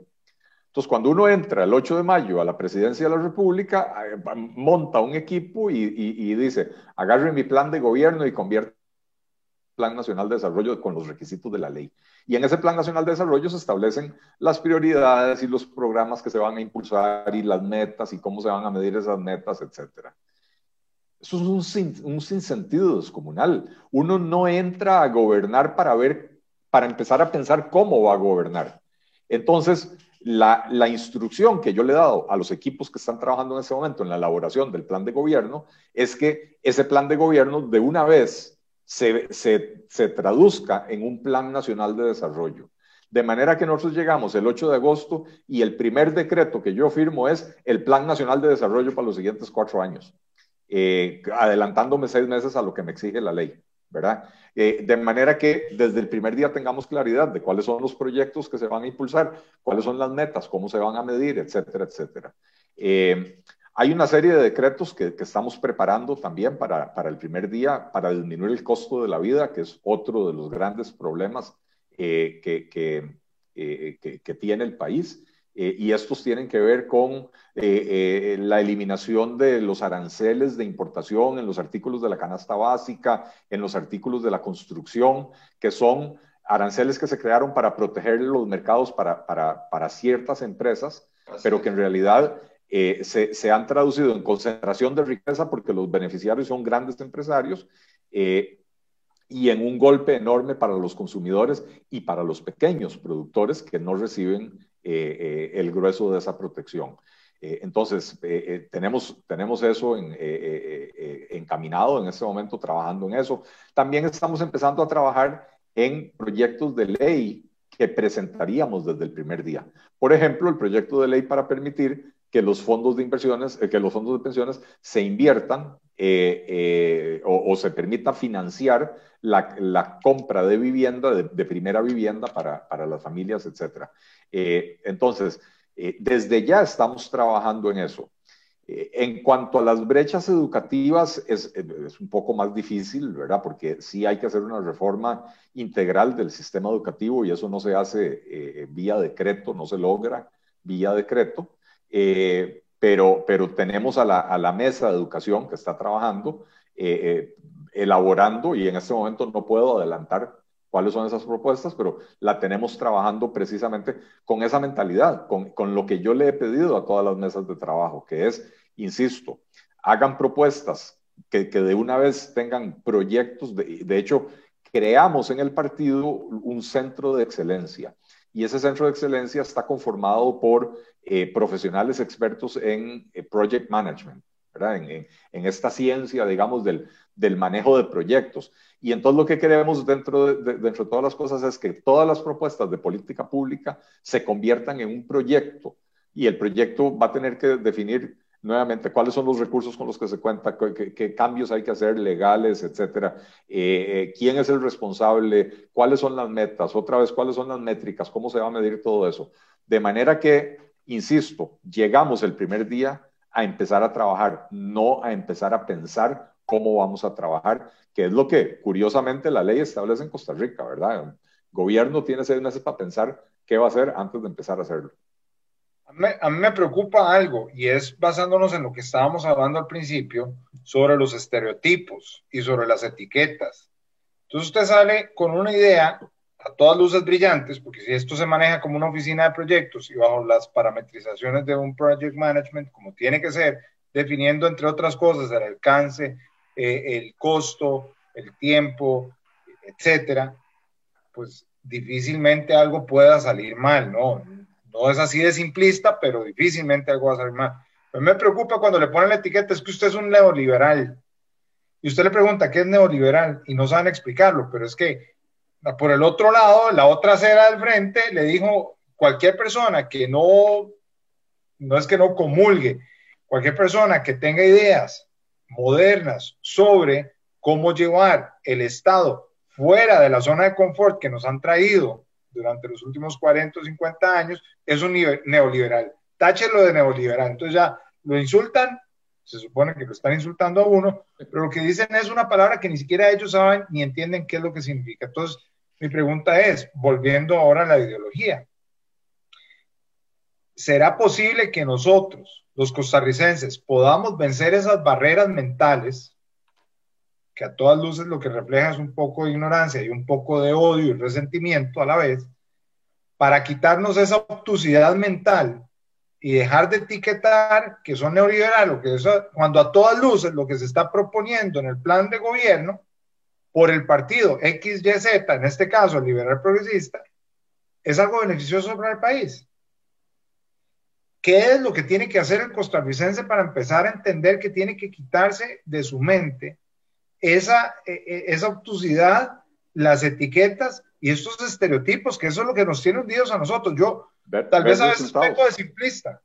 Entonces, cuando uno entra el 8 de mayo a la presidencia de la República, eh, monta un equipo y, dice, agarre mi plan de gobierno y convierte Plan Nacional de Desarrollo con los requisitos de la ley. Y en ese Plan Nacional de Desarrollo se establecen las prioridades y los programas que se van a impulsar y las metas y cómo se van a medir esas metas, etcétera. Eso es un, sin, un sinsentido descomunal. Uno no entra a gobernar para ver, para empezar a pensar cómo va a gobernar. Entonces, la, la, instrucción que yo le he dado a los equipos que están trabajando en ese momento en la elaboración del plan de gobierno es que ese plan de gobierno de una vez se, traduzca en un plan nacional de desarrollo. De manera que nosotros llegamos el 8 de agosto y el primer decreto que yo firmo es el Plan Nacional de Desarrollo para los siguientes cuatro años, eh, adelantándome seis meses a lo que me exige la ley, ¿verdad? Eh, de manera que desde el primer día tengamos claridad de cuáles son los proyectos que se van a impulsar, cuáles son las metas, cómo se van a medir, etcétera, etcétera. Eh, hay una serie de decretos que, estamos preparando también para, el primer día para disminuir el costo de la vida, que es otro de los grandes problemas eh, eh, que, tiene el país. Eh, y estos tienen que ver con la eliminación de los aranceles de importación en los artículos de la canasta básica, en los artículos de la construcción, que son aranceles que se crearon para proteger los mercados para, para ciertas empresas, pero que en realidad eh, se, han traducido en concentración de riqueza porque los beneficiarios son grandes empresarios eh, y en un golpe enorme para los consumidores y para los pequeños productores que no reciben eh, el grueso de esa protección. entonces, tenemos, tenemos eso en, encaminado en este momento, trabajando en eso. También estamos empezando a trabajar en proyectos de ley que presentaríamos desde el primer día. Por ejemplo, el proyecto de ley para permitir que los fondos de inversiones, eh, que los fondos de pensiones se inviertan eh, eh, o, se permita financiar la, compra de vivienda, de, primera vivienda para, para, las familias, etc. entonces, desde ya estamos trabajando en eso. En cuanto a las brechas educativas, es, es, un poco más difícil, ¿verdad? Porque sí hay que hacer una reforma integral del sistema educativo y eso no se hace vía decreto, no se logra vía decreto. Eh, pero, pero tenemos a la, a la, mesa de educación que está trabajando, eh, eh, elaborando, y en este momento no puedo adelantar cuáles son esas propuestas, pero la tenemos trabajando precisamente con esa mentalidad, con, con lo que yo le he pedido a todas las mesas de trabajo, que es, insisto, hagan propuestas que, que de una vez tengan proyectos, de, de hecho, creamos en el partido un centro de excelencia y ese centro de excelencia está conformado por eh, profesionales expertos en eh, project management, ¿verdad? En, en, esta ciencia, digamos, del, del, manejo de proyectos. Y entonces lo que queremos dentro de, dentro de todas las cosas es que todas las propuestas de política pública se conviertan en un proyecto y el proyecto va a tener que definir nuevamente, cuáles son los recursos con los que se cuenta, qué, cambios hay que hacer legales, etcétera, eh, eh, quién es el responsable, cuáles son las metas, otra vez, cuáles son las métricas, cómo se va a medir todo eso. De manera que, insisto, llegamos el primer día a empezar a trabajar, no a empezar a pensar cómo vamos a trabajar, que es lo que curiosamente la ley establece en Costa Rica, ¿verdad? El gobierno tiene seis meses para pensar qué va a hacer antes de empezar a hacerlo a mí me preocupa algo y es basándonos en lo que estábamos hablando al principio sobre los estereotipos y sobre las etiquetas. Entonces usted sale con una idea a todas luces brillantes, porque si esto se maneja como una oficina de proyectos y bajo las parametrizaciones de un project management, como tiene que ser, definiendo entre otras cosas el alcance, eh, el costo, el tiempo, etcétera, pues difícilmente algo pueda salir mal, ¿no? No es así de simplista, pero difícilmente algo va a salir mal. me preocupa cuando le ponen la etiqueta, es que usted es un neoliberal. Y usted le pregunta, ¿qué es neoliberal? Y no saben explicarlo, pero es que por el otro lado, la otra acera del frente, le dijo cualquier persona que no, no es que no comulgue, cualquier persona que tenga ideas modernas sobre cómo llevar el Estado fuera de la zona de confort que nos han traído durante los últimos 40 o 50 años, es un neoliberal. Táchelo de neoliberal. Entonces ya lo insultan, se supone que lo están insultando a uno, pero lo que dicen es una palabra que ni siquiera ellos saben ni entienden qué es lo que significa. Entonces, Mi pregunta es, volviendo ahora a la ideología, ¿será posible que nosotros, los costarricenses, podamos vencer esas barreras mentales, que a todas luces lo que refleja es un poco de ignorancia y un poco de odio y resentimiento a la vez, para quitarnos esa obtusidad mental y dejar de etiquetar que son neoliberales, que cuando a todas luces lo que se está proponiendo en el plan de gobierno por el partido XYZ, en este caso el liberal progresista, es algo beneficioso para el país. ¿Qué es lo que tiene que hacer el costarricense para empezar a entender que tiene que quitarse de su mente esa, e, e, esa obtusidad, las etiquetas y estos estereotipos, que eso es lo que nos tiene hundidos a nosotros? Yo, Tal vez a veces un poco de simplista.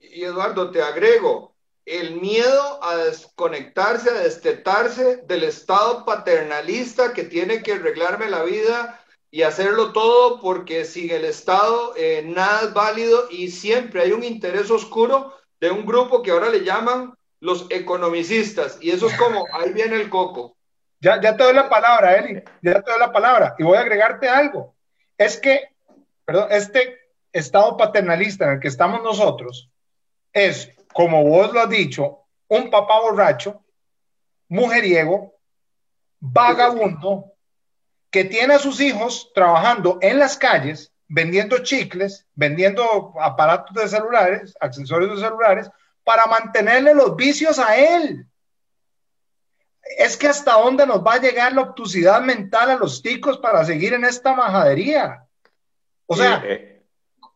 Y Eduardo, te agrego, el miedo a desconectarse, a destetarse del Estado paternalista que tiene que arreglarme la vida y hacerlo todo porque sin el Estado eh, nada es válido y siempre hay un interés oscuro de un grupo que ahora le llaman los economicistas y eso es como, ahí viene el coco. Ya, ya te doy la palabra, Eli, ya te doy la palabra y voy a agregarte algo. Es que, perdón, este estado paternalista en el que estamos nosotros es, como vos lo has dicho, un papá borracho, mujeriego, vagabundo, que tiene a sus hijos trabajando en las calles, vendiendo chicles, vendiendo aparatos de celulares, accesorios de celulares, para mantenerle los vicios a él. Es que hasta dónde nos va a llegar la obtusidad mental a los ticos para seguir en esta majadería. O sea, eh,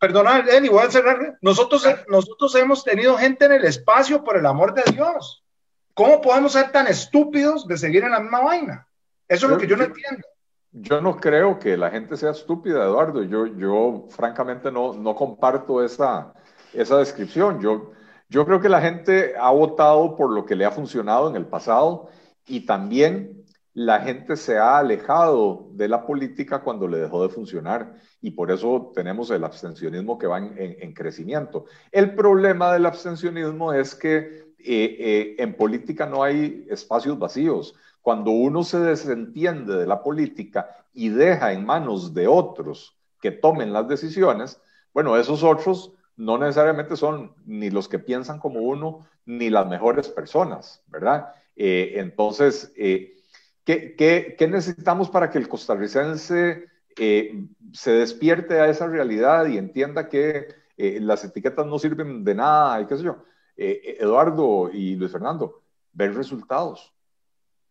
perdona, Eli, voy a cerrar. Nosotros, nosotros hemos tenido gente en el espacio, por el amor de Dios. ¿Cómo podemos ser tan estúpidos de seguir en la misma vaina? Eso es lo que yo no entiendo. Yo no creo que la gente sea estúpida, Eduardo. Yo, yo francamente no, no comparto esa, esa descripción. Yo, yo creo que la gente ha votado por lo que le ha funcionado en el pasado y también la gente se ha alejado de la política cuando le dejó de funcionar y por eso tenemos el abstencionismo que va en, crecimiento. El problema del abstencionismo es que eh, eh, en política no hay espacios vacíos. Cuando uno se desentiende de la política y deja en manos de otros que tomen las decisiones, bueno, esos otros no necesariamente son ni los que piensan como uno, ni las mejores personas, ¿verdad? Eh, entonces, ¿Qué, necesitamos para que el costarricense eh, se despierte a esa realidad y entienda que eh, las etiquetas no sirven de nada y qué sé yo? Eh, Eduardo y Luis Fernando, ver resultados,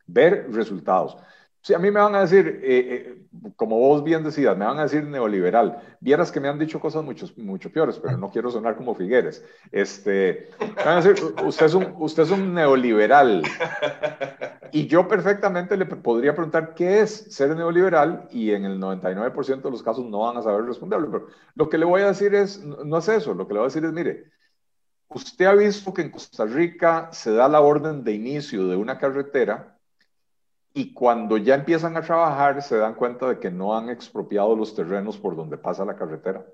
ver resultados. Si a mí me van a decir, eh, eh, como vos bien decías, me van a decir neoliberal. Vieras que me han dicho cosas mucho, mucho peores, pero no quiero sonar como Figueres. Este, me van a decir, usted es, un, usted es un neoliberal. Y yo perfectamente le podría preguntar qué es ser neoliberal y en el 99% de los casos no van a saber responderlo. Pero lo que le voy a decir es, no es eso, lo que le voy a decir es, mire, usted ha visto que en Costa Rica se da la orden de inicio de una carretera y cuando ya empiezan a trabajar se dan cuenta de que no han expropiado los terrenos por donde pasa la carretera,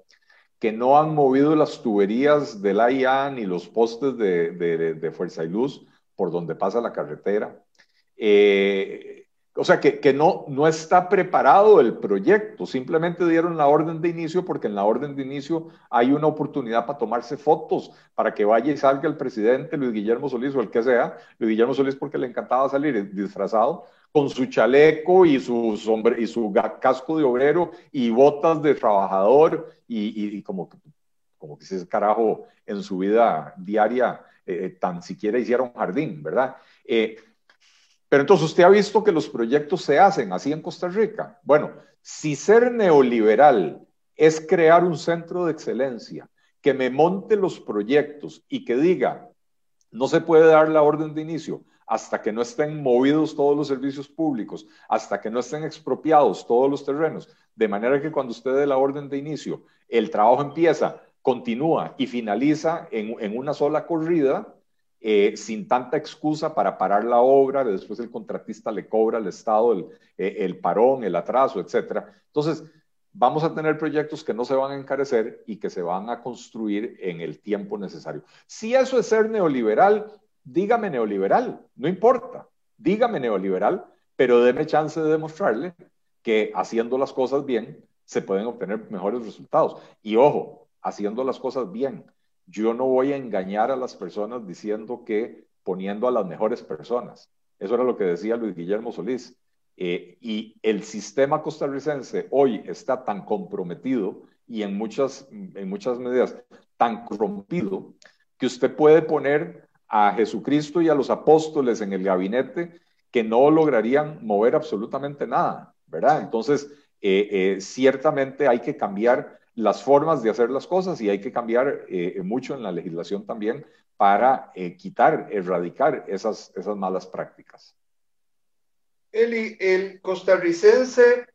que no han movido las tuberías del AIA ni los postes de, Fuerza y Luz por donde pasa la carretera. Eh, o sea, que, que, no, no está preparado el proyecto, simplemente dieron la orden de inicio porque en la orden de inicio hay una oportunidad para tomarse fotos, para que vaya y salga el presidente Luis Guillermo Solís o el que sea, Luis Guillermo Solís porque le encantaba salir disfrazado, con su chaleco y su, sombre, y su casco de obrero y botas de trabajador y, como, como que ese carajo en su vida diaria eh, tan siquiera hiciera un jardín, ¿verdad? Eh, pero entonces usted ha visto que los proyectos se hacen así en Costa Rica. Bueno, si ser neoliberal es crear un centro de excelencia que me monte los proyectos y que diga, no se puede dar la orden de inicio, hasta que no estén movidos todos los servicios públicos, hasta que no estén expropiados todos los terrenos, de manera que cuando usted dé la orden de inicio, el trabajo empieza, continúa y finaliza en, una sola corrida, eh, sin tanta excusa para parar la obra, después el contratista le cobra al Estado el, eh, el parón, el atraso, etc. Entonces, vamos a tener proyectos que no se van a encarecer y que se van a construir en el tiempo necesario. Si eso es ser neoliberal, dígame neoliberal, no importa, dígame neoliberal, pero déme chance de demostrarle que haciendo las cosas bien se pueden obtener mejores resultados. Y ojo, haciendo las cosas bien. Yo no voy a engañar a las personas diciendo que poniendo a las mejores personas. Eso era lo que decía Luis Guillermo Solís. Eh, y el sistema costarricense hoy está tan comprometido y en muchas, en muchas medidas tan corrompido que usted puede poner a Jesucristo y a los apóstoles en el gabinete que no lograrían mover absolutamente nada, ¿verdad? Entonces, eh, eh, ciertamente hay que cambiar las formas de hacer las cosas y hay que cambiar eh, mucho en la legislación también para quitar, erradicar esas, esas malas prácticas. Eli, el costarricense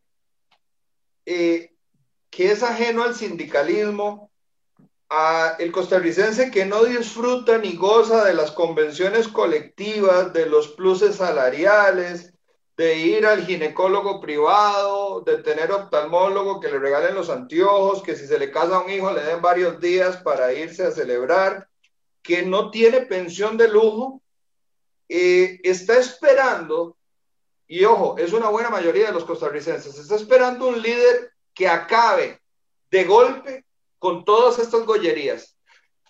que es ajeno al sindicalismo, el costarricense que no disfruta ni goza de las convenciones colectivas, de los pluses salariales, de ir al ginecólogo privado, de tener oftalmólogo que le regalen los anteojos, que si se le casa un hijo le den varios días para irse a celebrar, que no tiene pensión de lujo, eh, está esperando, y ojo, es una buena mayoría de los costarricenses, está esperando un líder que acabe de golpe con todas estas gollerías.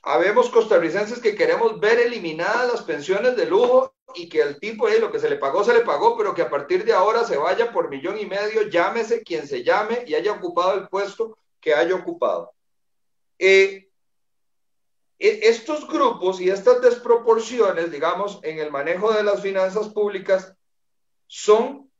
Habemos costarricenses que queremos ver eliminadas las pensiones de lujo y que el tipo, eh, lo que se le pagó, se le pagó, pero que a partir de ahora se vaya por millón y medio, llámese quien se llame y haya ocupado el puesto que haya ocupado. Eh, e, estos grupos y estas desproporciones, digamos, en el manejo de las finanzas públicas son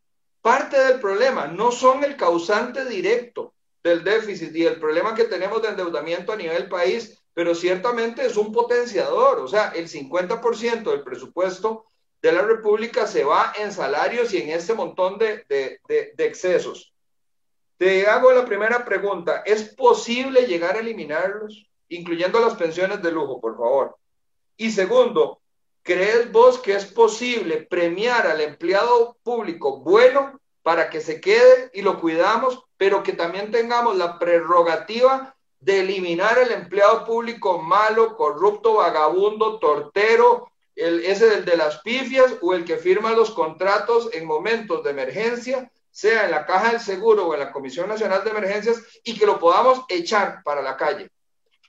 parte del problema, no son el causante directo del déficit y el problema que tenemos de endeudamiento a nivel país, pero ciertamente es un potenciador, o sea, el 50% del presupuesto de la República se va en salarios y en este montón de, de, de, excesos. Te hago la primera pregunta, ¿es posible llegar a eliminarlos, incluyendo las pensiones de lujo, por favor? Y segundo, ¿crees vos que es posible premiar al empleado público bueno para que se quede y lo cuidamos pero que también tengamos la prerrogativa de eliminar el empleado público malo, corrupto, vagabundo, tortero, el, ese del de las pifias o el que firma los contratos en momentos de emergencia, sea en la caja del seguro o en la Comisión Nacional de Emergencias, y que lo podamos echar para la calle.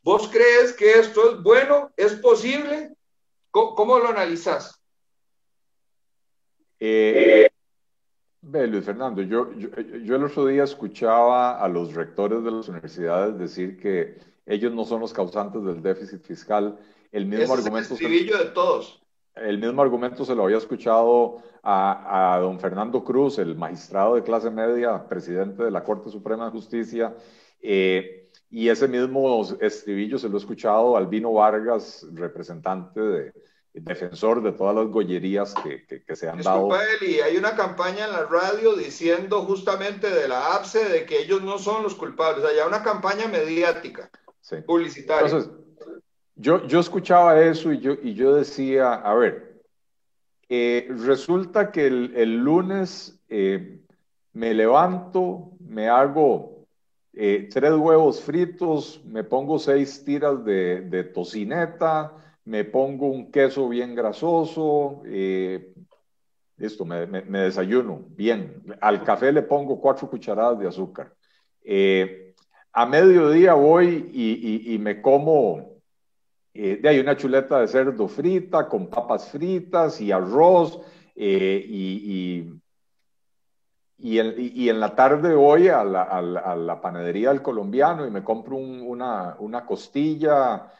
¿Vos crees que esto es bueno? ¿Es posible? ¿Cómo, lo analizas? Eh, Ve, Luis Fernando, yo, yo, yo, el otro día escuchaba a los rectores de las universidades decir que ellos no son los causantes del déficit fiscal. El mismo argumento. Es el de todos. El mismo argumento se lo había escuchado a, a, don Fernando Cruz, el magistrado de clase media, presidente de la Corte Suprema de Justicia, eh, y ese mismo estribillo se lo he escuchado a Albino Vargas, representante de, defensor de todas las gollerías que, que, se han Disculpa, dado. Eli, hay una campaña en la radio diciendo justamente de la APSE de que ellos no son los culpables. Hay una campaña mediática, publicitaria. Entonces, yo, yo escuchaba eso y yo, y yo decía, a ver, eh, resulta que el, el lunes eh, me levanto, me hago eh, tres huevos fritos, me pongo seis tiras de, de tocineta, me pongo un queso bien grasoso, eh, esto, me, desayuno bien. Al café le pongo cuatro cucharadas de azúcar. Eh, a mediodía voy y, me como, eh, de ahí una chuleta de cerdo frita con papas fritas y arroz y, y, en, la tarde voy a la, panadería del colombiano y me compro una, una, costilla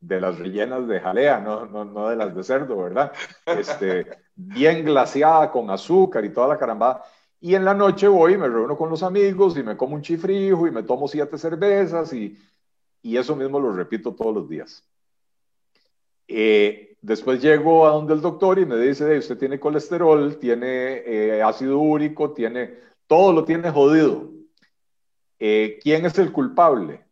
de las rellenas de jalea, no, no, no de las de cerdo, ¿verdad? Este, bien glaciada con azúcar y toda la carambada. Y en la noche voy, me reúno con los amigos y me como un chifrijo y me tomo siete cervezas y, y eso mismo lo repito todos los días. Eh, después llego a donde el doctor y me dice, usted tiene colesterol, tiene eh, ácido úrico, tiene, todo lo tiene jodido. Eh, ¿Quién es el culpable?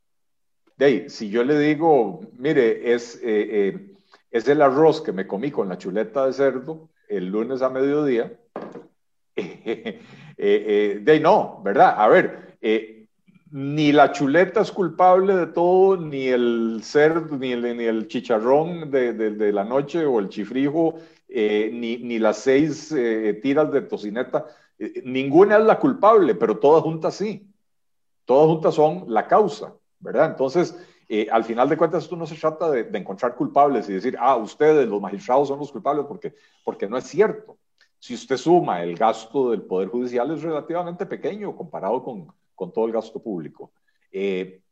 De si yo le digo, mire, es, eh, eh, es el arroz que me comí con la chuleta de cerdo el lunes a mediodía, <laughs> eh, de no, ¿verdad? A ver, ni la chuleta es culpable de todo, ni el cerdo, ni el, ni el chicharrón de, de, la noche o el chifrijo, ni, ni, las seis tiras de tocineta eh, ninguna es la culpable, pero todas juntas sí. Todas juntas son la causa, ¿verdad? Entonces, eh, al final de cuentas, esto no se trata de, encontrar culpables y decir, ah, ustedes, los magistrados, son los culpables, porque, porque no es cierto. Si usted suma, el gasto del Poder Judicial es relativamente pequeño comparado con, con todo el gasto público. Eh,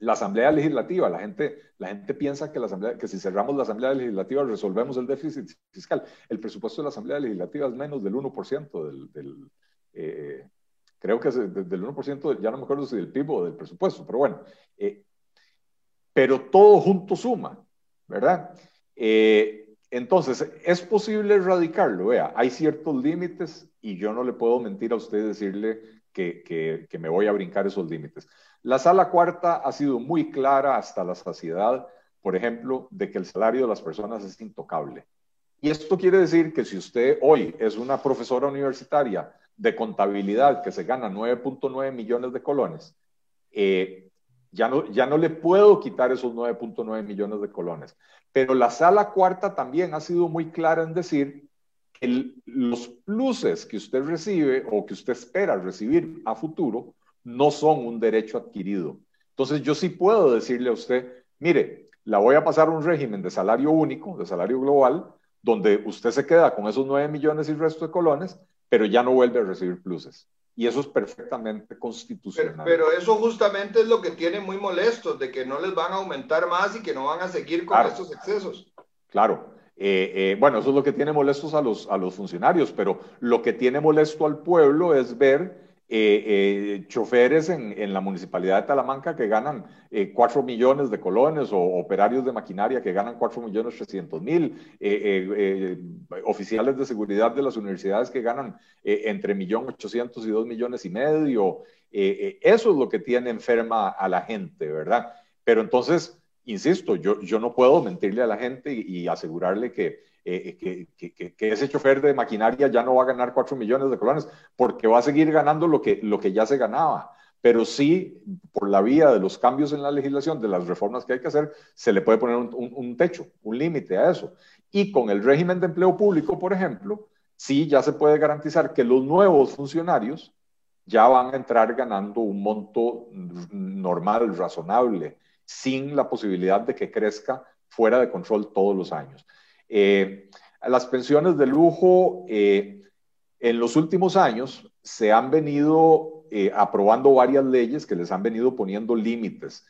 la Asamblea Legislativa, la gente, la gente piensa que, si cerramos la Asamblea Legislativa resolvemos el déficit fiscal. El presupuesto de la Asamblea Legislativa es menos del 1% del, del eh, creo que es del 1%, ya no me acuerdo si del PIB o del presupuesto, pero bueno, eh, pero todo junto suma, ¿verdad? Eh, entonces, es posible erradicarlo, vea, hay ciertos límites y yo no le puedo mentir a usted decirle que, que, que me voy a brincar esos límites. La sala cuarta ha sido muy clara hasta la saciedad, por ejemplo, de que el salario de las personas es intocable. Y esto quiere decir que si usted hoy es una profesora universitaria de contabilidad que se gana 9.9 millones de colones, eh, ya, no, ya no le puedo quitar esos 9.9 millones de colones. Pero la sala cuarta también ha sido muy clara en decir que los pluses que usted recibe o que usted espera recibir a futuro no son un derecho adquirido. Entonces yo sí puedo decirle a usted, mire, la voy a pasar a un régimen de salario único, de salario global, donde usted se queda con esos 9 millones y resto de colones, pero ya no vuelve a recibir pluses. Y eso es perfectamente constitucional. Pero, eso justamente es lo que tiene muy molestos, de que no les van a aumentar más y que no van a seguir con estos excesos. Claro. Eh, eh, bueno, eso es lo que tiene molestos a los, a los funcionarios, pero lo que tiene molesto al pueblo es ver eh, eh, choferes en, la municipalidad de Talamanca que ganan eh, 4 millones de colones o operarios de maquinaria que ganan 4 millones 300 mil, eh, oficiales de seguridad de las universidades que ganan entre 1.800.000 y 2 millones y medio. eso es lo que tiene enferma a la gente, ¿verdad? Pero entonces, insisto, yo, no puedo mentirle a la gente y asegurarle que eh, que, que, que, ese chofer de maquinaria ya no va a ganar 4 millones de colones, porque va a seguir ganando lo que, lo que ya se ganaba. Pero sí, por la vía de los cambios en la legislación, de las reformas que hay que hacer, se le puede poner un, un, techo, un límite a eso. Y con el régimen de empleo público, por ejemplo, sí ya se puede garantizar que los nuevos funcionarios ya van a entrar ganando un monto normal, razonable, sin la posibilidad de que crezca fuera de control todos los años. Eh, las pensiones de lujo, eh, en los últimos años se han venido eh, aprobando varias leyes que les han venido poniendo límites.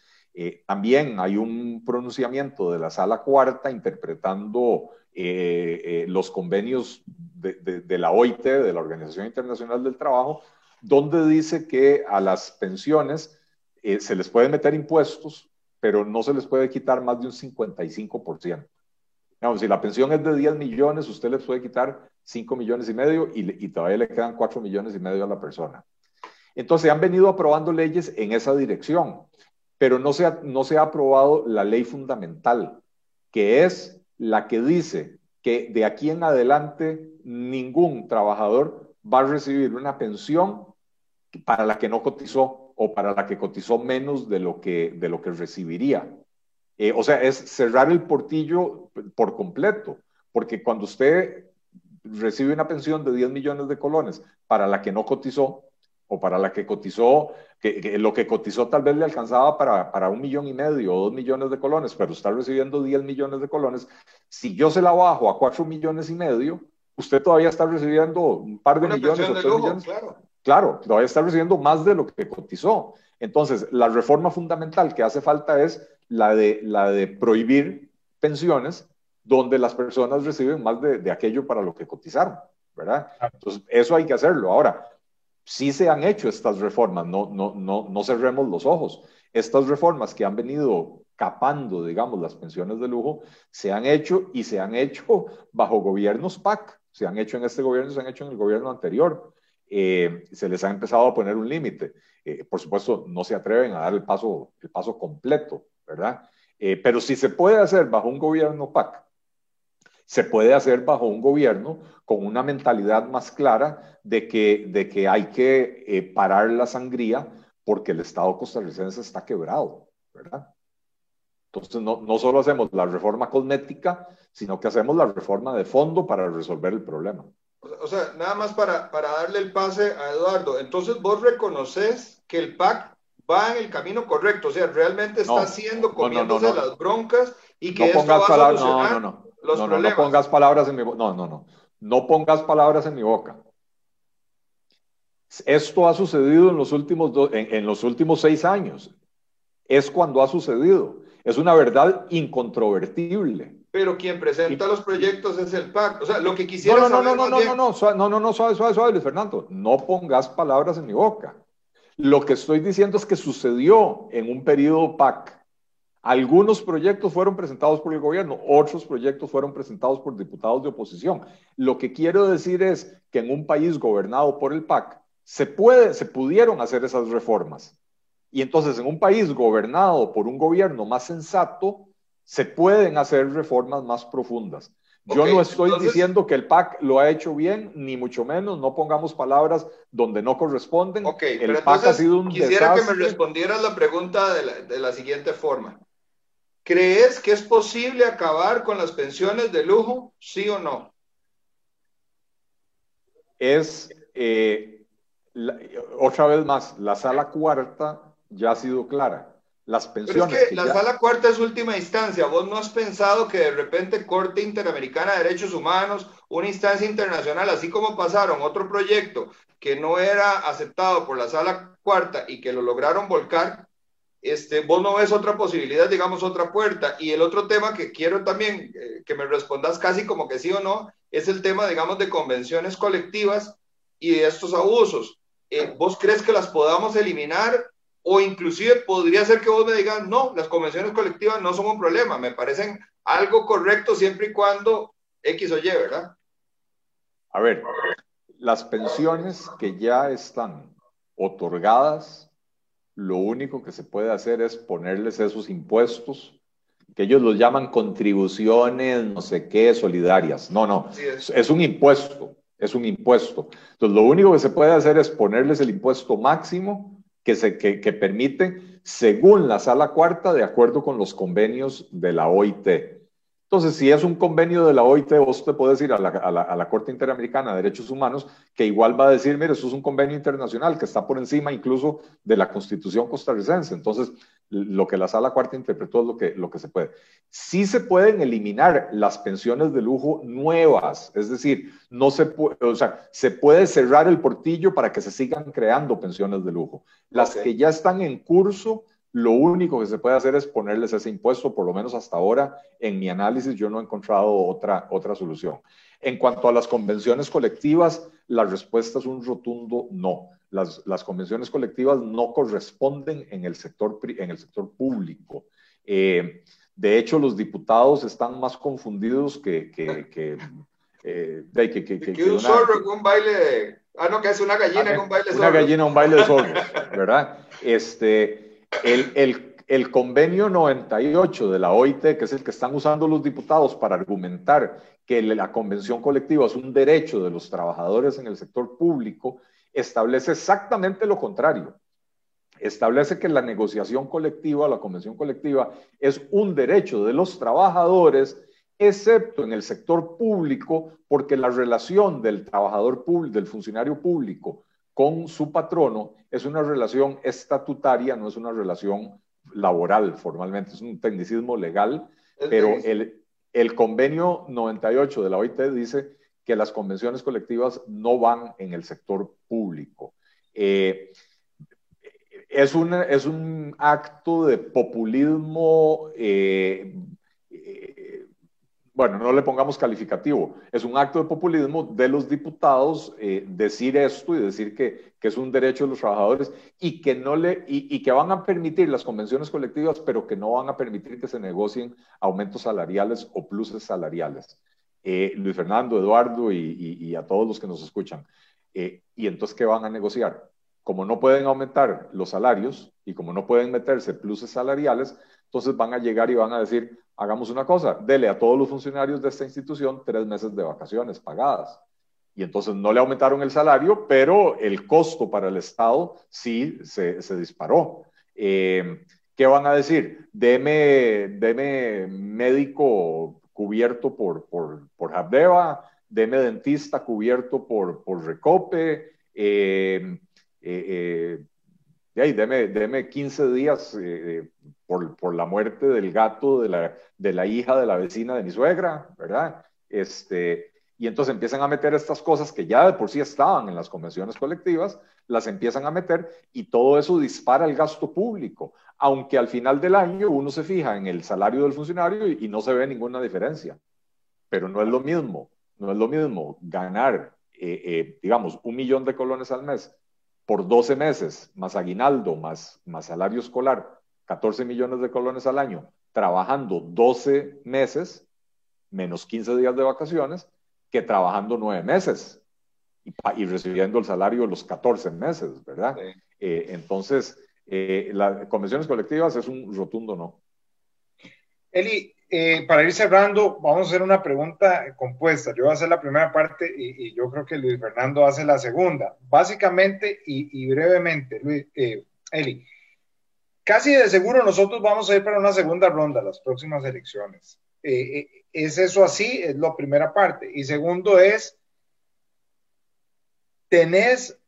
también hay un pronunciamiento de la sala cuarta interpretando los convenios de, la OIT, de la Organización Internacional del Trabajo, donde dice que a las pensiones se les puede meter impuestos, pero no se les puede quitar más de un 55% si la pensión es de 10 millones, usted le puede quitar 5 millones y medio y, todavía le quedan 4 millones y medio a la persona. Entonces, han venido aprobando leyes en esa dirección, pero no se ha, no se ha aprobado la ley fundamental, que es la que dice que de aquí en adelante ningún trabajador va a recibir una pensión para la que no cotizó o para la que cotizó menos de lo que, de lo que recibiría. Eh, o sea, es cerrar el portillo por completo, porque cuando usted recibe una pensión de 10 millones de colones para la que no cotizó, o para la que cotizó, que, lo que cotizó tal vez le alcanzaba para, para, un millón y medio o dos millones de colones, pero está recibiendo 10 millones de colones, si yo se la bajo a 4 millones y medio, usted todavía está recibiendo un par de millones o tres millones. Claro. claro, todavía está recibiendo más de lo que cotizó. Entonces, la reforma fundamental que hace falta es la de, la de prohibir pensiones donde las personas reciben más de, aquello para lo que cotizaron, ¿verdad? Entonces, eso hay que hacerlo. Ahora, sí se han hecho estas reformas, no, no, no, no cerremos los ojos. Estas reformas que han venido capando, digamos, las pensiones de lujo, se han hecho y se han hecho bajo gobiernos PAC. Se han hecho en este gobierno, se han hecho en el gobierno anterior. Eh, se les ha empezado a poner un límite. Eh, por supuesto, no se atreven a dar el paso, el paso completo, ¿verdad? Eh, pero si se puede hacer bajo un gobierno PAC, se puede hacer bajo un gobierno con una mentalidad más clara de que, de que hay que eh, parar la sangría porque el Estado costarricense está quebrado, ¿verdad? Entonces, no, no solo hacemos la reforma cosmética, sino que hacemos la reforma de fondo para resolver el problema. o sea, nada más para, para darle el pase a Eduardo. Entonces, vos reconoces que el PAC va en el camino correcto, o sea, realmente está no, haciendo, comiéndose no, no, las broncas y que esto va a solucionar no, no, los problemas. No pongas palabras en mi boca, no, no, no, no pongas palabras en mi boca. Esto ha sucedido en los últimos, do, en, en los últimos seis años. Es cuando ha sucedido. Es una verdad incontrovertible pero quien presenta los proyectos es el PAC. O sea, lo que quisiera no, no, saber No, no, no, no, no, no, no, suave, suave, suave, Luis Fernando. No pongas palabras en mi boca. Lo que estoy diciendo es que sucedió en un periodo PAC. Algunos proyectos fueron presentados por el gobierno, otros proyectos fueron presentados por diputados de oposición. Lo que quiero decir es que en un país gobernado por el PAC se puede, se pudieron hacer esas reformas. Y entonces en un país gobernado por un gobierno más sensato, se pueden hacer reformas más profundas. Yo no estoy diciendo que el PAC lo ha hecho bien, ni mucho menos, no pongamos palabras donde no corresponden. Ok, el PAC ha sido un quisiera que me respondieras la pregunta de la, de la, siguiente forma. ¿Crees que es posible acabar con las pensiones de lujo, sí o no? Es, eh, otra vez más, la sala cuarta ya ha sido clara las pensiones. Pero es que, la sala cuarta es última instancia. ¿Vos no has pensado que de repente Corte Interamericana de Derechos Humanos, una instancia internacional, así como pasaron otro proyecto que no era aceptado por la sala cuarta y que lo lograron volcar, este, vos no ves otra posibilidad, digamos, otra puerta. Y el otro tema que quiero también eh, que me respondas casi como que sí o no, es el tema, digamos, de convenciones colectivas y de estos abusos. Eh, ¿Vos crees que las podamos eliminar o inclusive podría ser que vos me digas, no, las convenciones colectivas no son un problema, me parecen algo correcto siempre y cuando X o Y, ¿verdad? A ver, las pensiones que ya están otorgadas, lo único que se puede hacer es ponerles esos impuestos, que ellos los llaman contribuciones, no sé qué, solidarias. No, no, es. es un impuesto, es un impuesto. Entonces, lo único que se puede hacer es ponerles el impuesto máximo que, se, que, permiten, según la sala cuarta, de acuerdo con los convenios de la OIT. Entonces, si es un convenio de la OIT, vos te puedes ir a la, a, la, a la, Corte Interamericana de Derechos Humanos, que igual va a decir, mire, eso es un convenio internacional que está por encima incluso de la Constitución costarricense. Entonces, lo que la Sala Cuarta interpretó es lo que, lo que se puede. Sí se pueden eliminar las pensiones de lujo nuevas, es decir, no se puede, o sea, se puede cerrar el portillo para que se sigan creando pensiones de lujo. Las okay. que ya están en curso lo único que se puede hacer es ponerles ese impuesto, por lo menos hasta ahora, en mi análisis yo no he encontrado otra, otra solución. En cuanto a las convenciones colectivas, la respuesta es un rotundo no. Las, las convenciones colectivas no corresponden en el sector, en el sector público. Eh, de hecho, los diputados están más confundidos que... que, que eh, de, que, que, que, que un una, zorro con un baile de... Ah, no, que es una gallina con un baile de Una gallina, un baile de zorros, <laughs> ¿verdad? Este, el, el, el, convenio 98 de la OIT, que es el que están usando los diputados para argumentar que la convención colectiva es un derecho de los trabajadores en el sector público, establece exactamente lo contrario. Establece que la negociación colectiva, la convención colectiva, es un derecho de los trabajadores, excepto en el sector público, porque la relación del trabajador público, del funcionario público con su patrono es una relación estatutaria, no es una relación laboral formalmente, es un tecnicismo legal, pero el, el convenio 98 de la OIT dice que las convenciones colectivas no van en el sector público. Eh, es, un, es un acto de populismo eh, bueno, no le pongamos calificativo, es un acto de populismo de los diputados eh, decir esto y decir que, es un derecho de los trabajadores y que, no le, y, que van a permitir las convenciones colectivas, pero que no van a permitir que se negocien aumentos salariales o pluses salariales. Eh, Luis Fernando, Eduardo y, y, a todos los que nos escuchan. Eh, ¿Y entonces qué van a negociar? Como no pueden aumentar los salarios y como no pueden meterse pluses salariales, entonces van a llegar y van a decir, hagamos una cosa, dele a todos los funcionarios de esta institución tres meses de vacaciones pagadas. Y entonces no le aumentaron el salario, pero el costo para el Estado sí se, disparó. Eh, ¿Qué van a decir? Deme, deme médico cubierto por, por, por Habdeba, deme dentista cubierto por, por recope, eh, eh, eh deme, deme, 15 días eh, por, por, la muerte del gato de la, de la, hija de la vecina de mi suegra, ¿verdad? Este, y entonces empiezan a meter estas cosas que ya de por sí estaban en las convenciones colectivas, las empiezan a meter y todo eso dispara el gasto público, aunque al final del año uno se fija en el salario del funcionario y, y no se ve ninguna diferencia. Pero no es lo mismo no es lo mismo ganar, eh, eh, digamos, un millón de colones al mes por 12 meses, más aguinaldo, más, más salario escolar, 14 millones de colones al año, trabajando 12 meses, menos 15 días de vacaciones, que trabajando 9 meses y, recibiendo el salario los 14 meses, ¿verdad? Eh, entonces, las convenciones colectivas es un rotundo no. Eli, eh, para ir cerrando, vamos a hacer una pregunta compuesta. Yo voy a hacer la primera parte y, yo creo que Luis Fernando hace la segunda. Básicamente y, brevemente, Luis, eh, Eli, casi de seguro nosotros vamos a ir para una segunda ronda las próximas elecciones. Eh, ¿Es eso así? Es la primera parte. Y segundo es, ¿tenés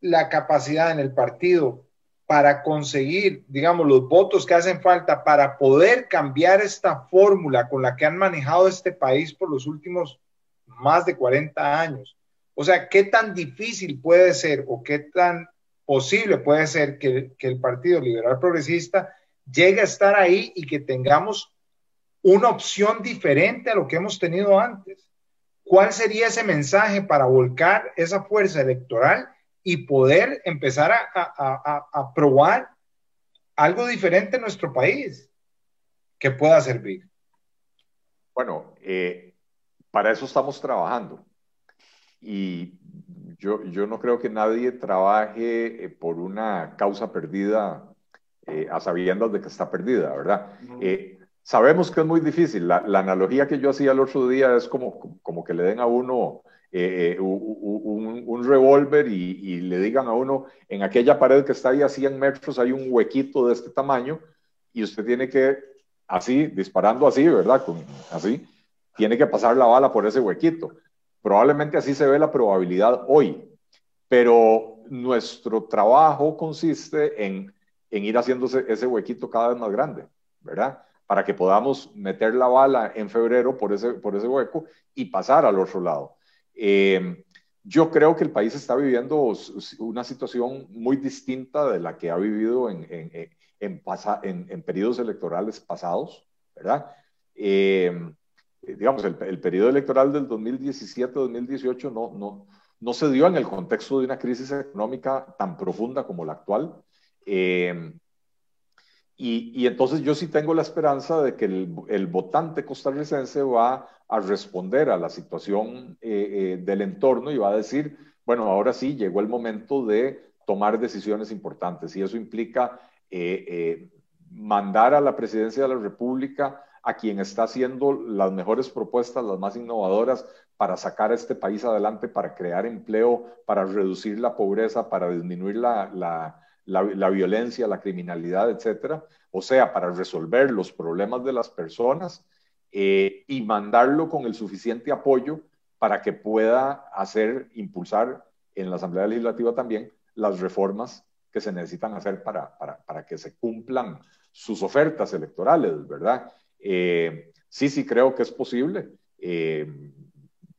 la capacidad en el partido para conseguir, digamos, los votos que hacen falta para poder cambiar esta fórmula con la que han manejado este país por los últimos más de 40 años. O sea, ¿qué tan difícil puede ser o qué tan posible puede ser que, el Partido Liberal Progresista llegue a estar ahí y que tengamos una opción diferente a lo que hemos tenido antes? ¿Cuál sería ese mensaje para volcar esa fuerza electoral y poder empezar a, probar algo diferente en nuestro país que pueda servir. Bueno, eh, para eso estamos trabajando. Y yo, yo, no creo que nadie trabaje eh, por una causa perdida eh, a sabiendas de que está perdida, ¿verdad? sabemos que es muy difícil. La, la, analogía que yo hacía el otro día es como, como que le den a uno eh, eh, un, revólver y, le digan a uno, en aquella pared que está ahí a 100 metros hay un huequito de este tamaño y usted tiene que, así, disparando así, ¿verdad? Con, así, tiene que pasar la bala por ese huequito. Probablemente así se ve la probabilidad hoy, pero nuestro trabajo consiste en, en ir haciéndose ese huequito cada vez más grande, ¿verdad? Para que podamos meter la bala en febrero por ese, por ese hueco y pasar al otro lado. Eh, yo creo que el país está viviendo una situación muy distinta de la que ha vivido en, en, en, periodos electorales pasados, ¿verdad? Eh, digamos, el, el, periodo electoral del 2017-2018 no, no, no se dio en el contexto de una crisis económica tan profunda como la actual. Eh, y, entonces yo sí tengo la esperanza de que el, votante costarricense va a responder a la situación eh, eh, del entorno y va a decir, bueno, ahora sí llegó el momento de tomar decisiones importantes y eso implica eh, mandar a la presidencia de la República a quien está haciendo las mejores propuestas, las más innovadoras para sacar a este país adelante, para crear empleo, para reducir la pobreza, para disminuir la la, violencia, la criminalidad, etcétera, o sea, para resolver los problemas de las personas eh, y mandarlo con el suficiente apoyo para que pueda hacer, impulsar en la Asamblea Legislativa también las reformas que se necesitan hacer para, para, que se cumplan sus ofertas electorales, ¿verdad? Eh, sí, sí creo que es posible. Eh,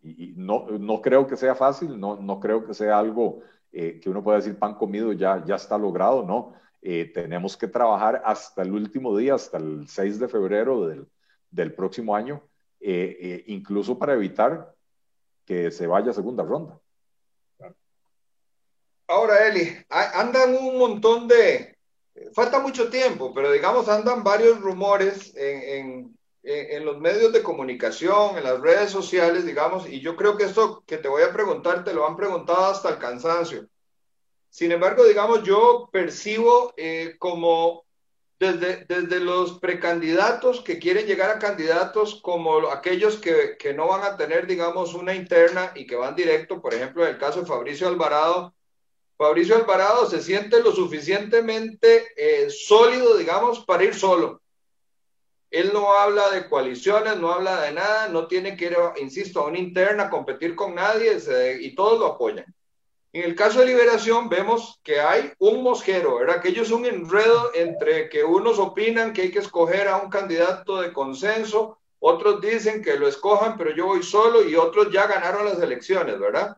y no, no creo que sea fácil, no, no creo que sea algo eh, que uno puede decir pan comido ya, ya está logrado, no. Eh, tenemos que trabajar hasta el último día, hasta el 6 de febrero del, del próximo año, eh, incluso para evitar que se vaya a segunda ronda. Ahora, Eli, andan un montón de, falta mucho tiempo, pero digamos andan varios rumores en, en, en, los medios de comunicación, en las redes sociales, digamos, y yo creo que esto que te voy a preguntar te lo han preguntado hasta el cansancio. Sin embargo, digamos, yo percibo eh, como desde, desde los precandidatos que quieren llegar a candidatos como aquellos que, que, no van a tener, digamos, una interna y que van directo, por ejemplo, en el caso de Fabricio Alvarado. Fabricio Alvarado se siente lo suficientemente eh, sólido, digamos, para ir solo Él no habla de coaliciones, no habla de nada, no tiene que ir, insisto, a una interna competir con nadie y todos lo apoyan. En el caso de Liberación vemos que hay un mosquero, ¿verdad? Que ellos un enredo entre que unos opinan que hay que escoger a un candidato de consenso, otros dicen que lo escojan, pero yo voy solo y otros ya ganaron las elecciones, ¿verdad?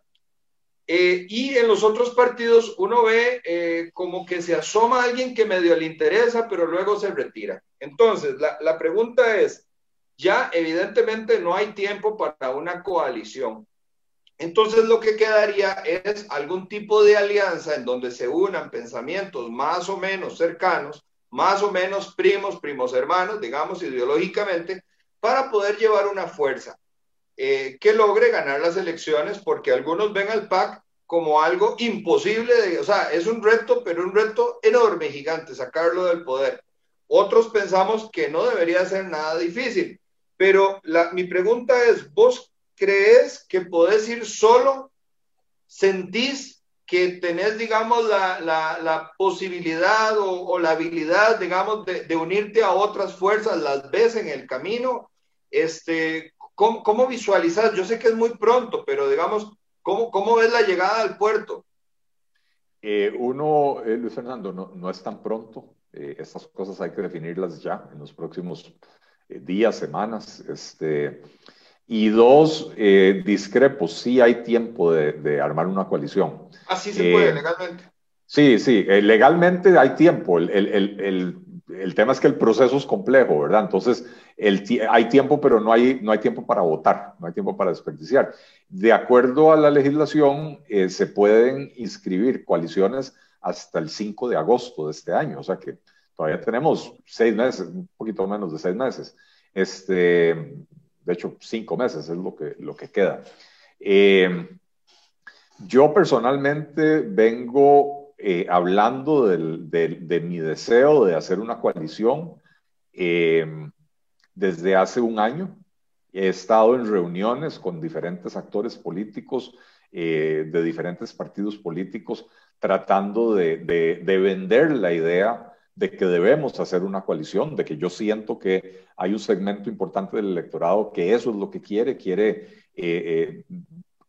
Eh, y en los otros partidos uno ve eh, como que se asoma alguien que medio le interesa, pero luego se retira. Entonces, la, la pregunta es, ya evidentemente no hay tiempo para una coalición. Entonces lo que quedaría es algún tipo de alianza en donde se unan pensamientos más o menos cercanos, más o menos primos, primos hermanos, digamos ideológicamente, para poder llevar una fuerza eh, que logre ganar las elecciones, porque algunos ven al PAC como algo imposible, de, o sea, es un reto, pero un reto enorme, gigante, sacarlo del poder. Otros pensamos que no debería ser nada difícil, pero mi pregunta es, ¿vos crees que podés ir solo? ¿Sentís que tenés, digamos, la, la, posibilidad o, la habilidad, digamos, de, unirte a otras fuerzas, las ves en el camino? Este, ¿cómo, ¿Cómo visualizas? Yo sé que es muy pronto, pero digamos, ¿cómo, cómo ves la llegada al puerto? Eh, uno, eh, Luis Fernando, no, no, es tan pronto. Eh, estas cosas hay que definirlas ya en los próximos días, semanas. Este, y dos, eh, discrepo, sí hay tiempo de, de, armar una coalición. Así se puede, legalmente. Sí, sí, legalmente hay tiempo. El, el, el, el, tema es que el proceso es complejo, ¿verdad? Entonces, hay tiempo, pero no hay, no hay tiempo para votar, no hay tiempo para desperdiciar. De acuerdo a la legislación, eh, se pueden inscribir coaliciones hasta el 5 de agosto de este año, o sea que todavía tenemos seis meses, un poquito menos de seis meses. Este, de hecho, cinco meses es lo que, lo que queda. Eh, yo personalmente vengo eh, hablando de mi deseo de hacer una coalición eh, desde hace un año. He estado en reuniones con diferentes actores políticos de diferentes partidos políticos tratando de vender la idea de que debemos hacer una coalición, de que yo siento que hay un segmento importante del electorado que eso es lo que quiere, quiere eh, eh,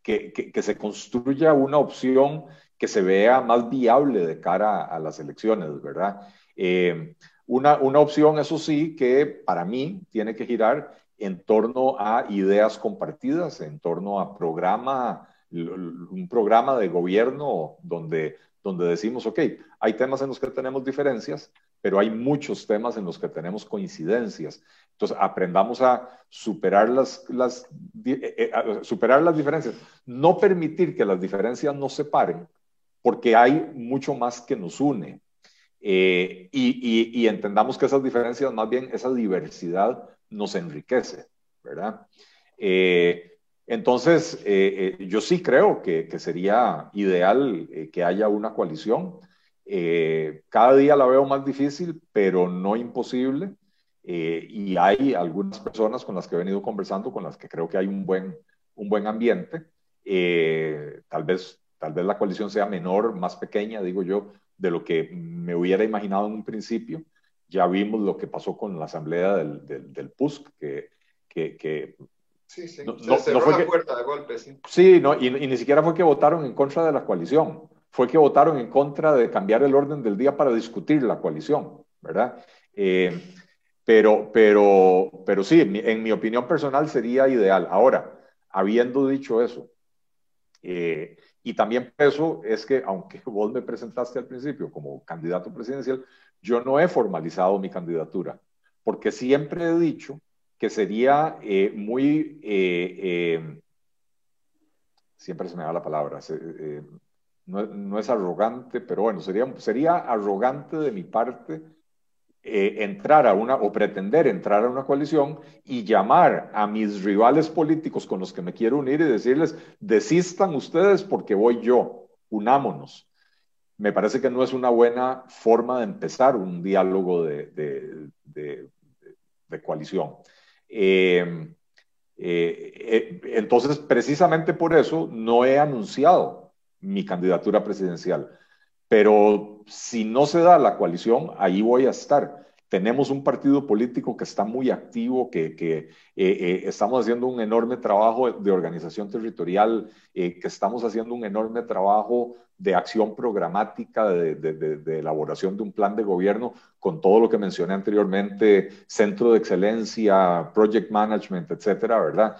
que, que, se construya una opción que se vea más viable de cara a, a las elecciones, ¿verdad? Eh, una, una opción, eso sí, que para mí tiene que girar en torno a ideas compartidas, en torno a programa, un programa de gobierno donde donde decimos, ok, hay temas en los que tenemos diferencias, pero hay muchos temas en los que tenemos coincidencias. Entonces, aprendamos a superar las, las, eh, eh, superar las diferencias, no permitir que las diferencias nos separen, porque hay mucho más que nos une. Eh, y, y, y, entendamos que esas diferencias, más bien esa diversidad nos enriquece, ¿verdad? Eh, entonces, eh, eh, yo sí creo que, sería ideal eh, que haya una coalición. Cada día la veo más difícil, pero no imposible. Y hay algunas personas con las que he venido conversando, con las que creo que hay un buen, un buen ambiente. tal, vez, tal vez la coalición sea menor, más pequeña, digo yo, de lo que me hubiera imaginado en un principio. Ya vimos lo que pasó con la asamblea del, del, PUSC, que, que Sí, sí. No, Se cerró no fue la que, puerta de golpe, sí. Sí, no, y, y, ni siquiera fue que votaron en contra de la coalición, fue que votaron en contra de cambiar el orden del día para discutir la coalición, ¿verdad? Eh, pero, pero, pero sí, en mi opinión personal sería ideal. Ahora, habiendo dicho eso, eh, y también eso es que, aunque <laughs> vos me presentaste al principio como candidato presidencial, yo no he formalizado mi candidatura, porque siempre he dicho que sería eh, muy, eh, eh, siempre se me da la palabra, no, no, es arrogante, pero bueno, sería, sería arrogante de mi parte entrar a una, o pretender entrar a una coalición y llamar a mis rivales políticos con los que me quiero unir y decirles, desistan ustedes porque voy yo, unámonos. Me parece que no es una buena forma de empezar un diálogo de, de coalición. Eh, eh, entonces, precisamente por eso no he anunciado mi candidatura presidencial. Pero si no se da la coalición, ahí voy a estar. Tenemos un partido político que está muy activo, que, eh, eh, estamos haciendo un enorme trabajo de organización territorial, eh, que estamos haciendo un enorme trabajo de acción programática, de, elaboración de un plan de gobierno, con todo lo que mencioné anteriormente, centro de excelencia, project management, etcétera, ¿verdad?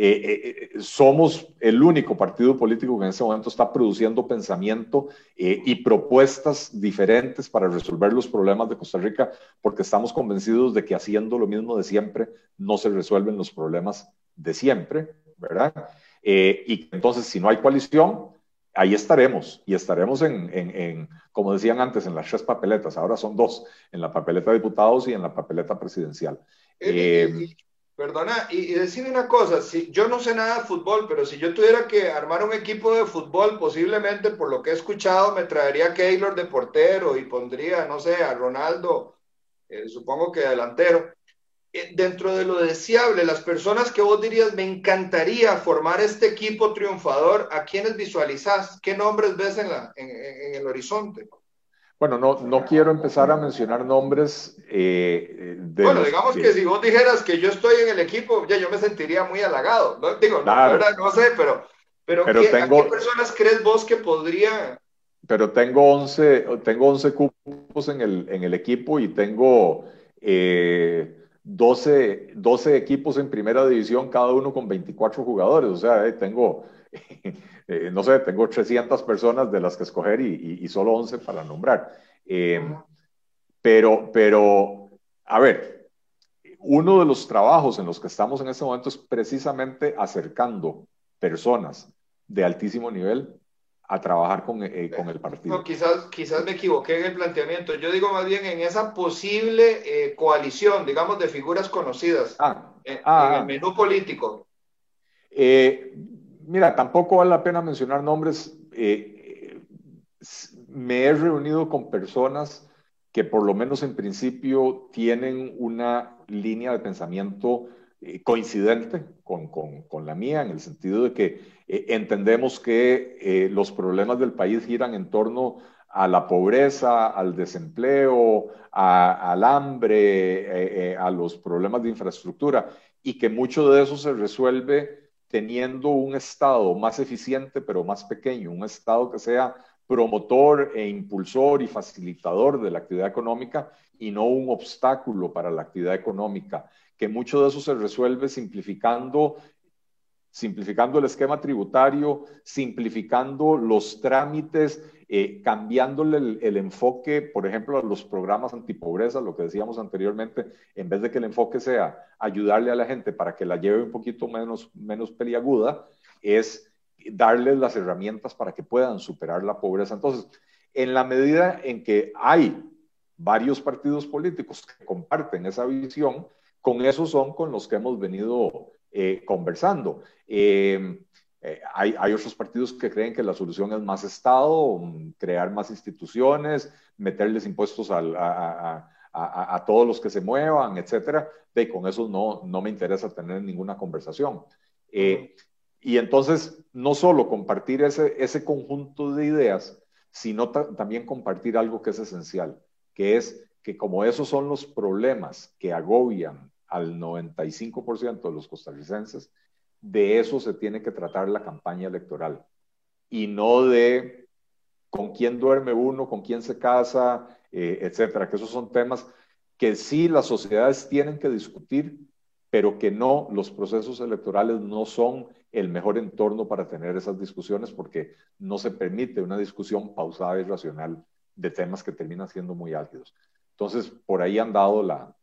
Eh, eh, somos el único partido político que en este momento está produciendo pensamiento y propuestas diferentes para resolver los problemas de Costa Rica, porque estamos convencidos de que haciendo lo mismo de siempre no se resuelven los problemas de siempre, ¿verdad? y entonces, si no hay coalición, ahí estaremos y estaremos en, en, como decían antes, en las tres papeletas, ahora son dos, en la papeleta de diputados y en la papeleta presidencial. Perdona, y, decirme una cosa, si yo no sé nada de fútbol, pero si yo tuviera que armar un equipo de fútbol, posiblemente por lo que he escuchado, me traería a Keylor de portero y pondría, no sé, a Ronaldo, eh, supongo que delantero. Eh, dentro de lo deseable, las personas que vos dirías, me encantaría formar este equipo triunfador, ¿a quiénes visualizás? ¿Qué nombres ves en, la, en el horizonte? Bueno, no, no quiero empezar a mencionar nombres. Eh, de bueno, digamos que... si vos dijeras que yo estoy en el equipo, ya yo me sentiría muy halagado. ¿no? Digo, no, no, sé, pero, pero, ¿qué, tengo... qué personas crees vos que podría...? Pero tengo 11, tengo 11 cupos en el, en el equipo y tengo eh, 12, 12 equipos en primera división, cada uno con 24 jugadores. O sea, eh, tengo Eh, no sé, tengo 300 personas de las que escoger y, solo 11 para nombrar. Em, pero, pero, a ver, uno de los trabajos en los que estamos en este momento es precisamente acercando personas de altísimo nivel a trabajar con, eh, con el partido. No, quizás, quizás me equivoqué en el planteamiento. Yo digo más bien en esa posible eh, coalición, digamos, de figuras conocidas ah, en, ah, el ah. menú político. Eh, Mira, tampoco vale la pena mencionar nombres. Eh, me he reunido con personas que por lo menos en principio tienen una línea de pensamiento eh, coincidente con, con, la mía, en el sentido de que eh, entendemos que los problemas del país giran en torno a la pobreza, al desempleo, al hambre, a los problemas de infraestructura, y que mucho de eso se resuelve teniendo un Estado más eficiente, pero más pequeño, un Estado que sea promotor e impulsor y facilitador de la actividad económica y no un obstáculo para la actividad económica, que mucho de eso se resuelve simplificando simplificando el esquema tributario, simplificando los trámites, eh, cambiándole el, enfoque, por ejemplo, a los programas antipobreza, lo que decíamos anteriormente, en vez de que el enfoque sea ayudarle a la gente para que la lleve un poquito menos, menos peliaguda, es darles las herramientas para que puedan superar la pobreza. Entonces, en la medida en que hay varios partidos políticos que comparten esa visión, con esos son con los que hemos venido eh, conversando. Em, eh, hay, hay, otros partidos que creen que la solución es más Estado, crear más instituciones, meterles impuestos a, a, a, todos los que se muevan, etcétera. De con eso no, no me interesa tener ninguna conversación. Eh, y entonces, no solo compartir ese, ese conjunto de ideas, sino también compartir algo que es esencial, que es que como esos son los problemas que agobian al 95% de los costarricenses, de eso se tiene que tratar la campaña electoral y no de con quién duerme uno, con quién se casa, eh, etcétera, que esos son temas que sí las sociedades tienen que discutir, pero que no, los procesos electorales no son el mejor entorno para tener esas discusiones porque no se permite una discusión pausada y racional de temas que terminan siendo muy álgidos. Entonces, por ahí han dado la,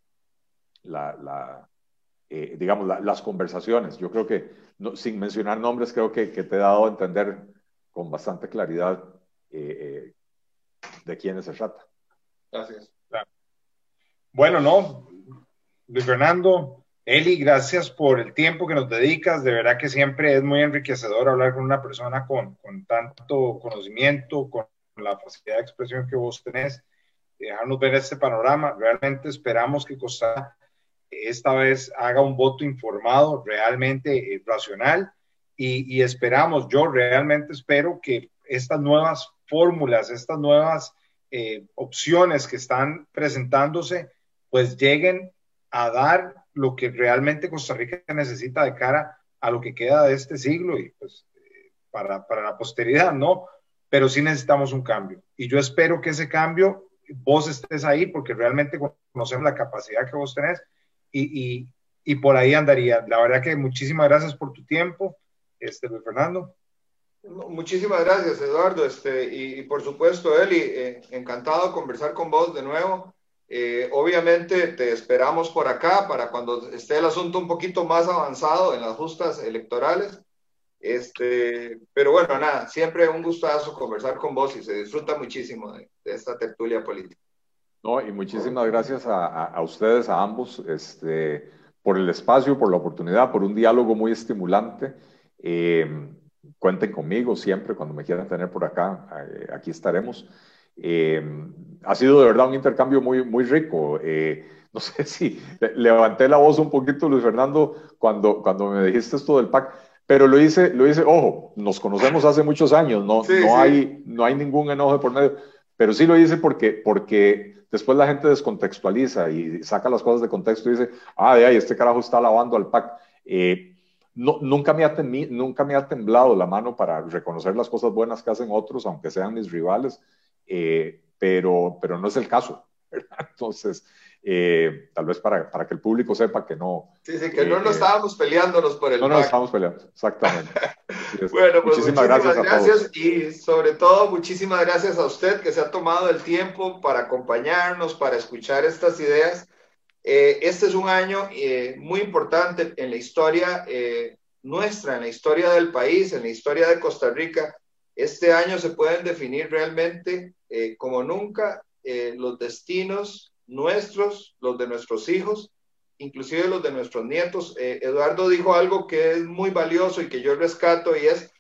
la, eh, digamos, las conversaciones. Yo creo que, sin mencionar nombres, creo que, te he dado a entender con bastante claridad eh, eh, de quiénes se trata. Gracias. Bueno, no, Luis Fernando, Eli, gracias por el tiempo que nos dedicas. De verdad que siempre es muy enriquecedor hablar con una persona con, con tanto conocimiento, con la facilidad de expresión que vos tenés, dejarnos ver este panorama. Realmente esperamos que Costa esta vez haga un voto informado, realmente eh, racional, y, esperamos, yo realmente espero que estas nuevas fórmulas, estas nuevas eh, opciones que están presentándose, pues lleguen a dar lo que realmente Costa Rica necesita de cara a lo que queda de este siglo y pues eh, para, para la posteridad, ¿no? Pero sí necesitamos un cambio. Y yo espero que ese cambio vos estés ahí porque realmente conocemos la capacidad que vos tenés y, y, y por ahí andaría. La verdad que muchísimas gracias por tu tiempo, este, Fernando. Muchísimas gracias, Eduardo. Este, y, por supuesto, Eli, eh, encantado de conversar con vos de nuevo. Eh, obviamente te esperamos por acá para cuando esté el asunto un poquito más avanzado en las justas electorales. Este, pero bueno, nada, siempre un gustazo conversar con vos y se disfruta muchísimo de, esta tertulia política. No, y muchísimas gracias a, a, ustedes, a ambos, este, por el espacio, por la oportunidad, por un diálogo muy estimulante. Eh, cuenten conmigo siempre cuando me quieran tener por acá, eh, aquí estaremos. Eh, ha sido de verdad un intercambio muy, muy rico. Eh, no <laughs> sé si levanté la voz un poquito, Luis Fernando, cuando, cuando me dijiste esto del PAC, pero lo hice, lo hice, ojo, nos conocemos hace muchos años, no, no, Hay, no hay ningún enojo por medio, pero sí lo hice porque, porque después la gente descontextualiza y saca las cosas de contexto y dice, ah, de ahí, este carajo está lavando al PAC. Eh, no, nunca, me ha nunca me ha temblado la mano para reconocer las cosas buenas que hacen otros, aunque sean mis rivales, eh, pero, pero no es el caso. <laughs> Entonces, eh, tal vez para, para, que el público sepa que no. Sí, sí, que no nos eh, estábamos peleándonos por el. No nos estábamos peleando, exactamente. <laughs> bueno, pues muchísimas, gracias, gracias y sobre todo muchísimas gracias a usted que se ha tomado el tiempo para acompañarnos, para escuchar estas ideas eh, este es un año eh, muy importante en la historia eh, nuestra, en la historia del país, en la historia de Costa Rica. Este año se pueden definir realmente como nunca los destinos nuestros, los de nuestros hijos, inclusive los de nuestros nietos. Eduardo dijo algo que es muy valioso y que yo rescato y es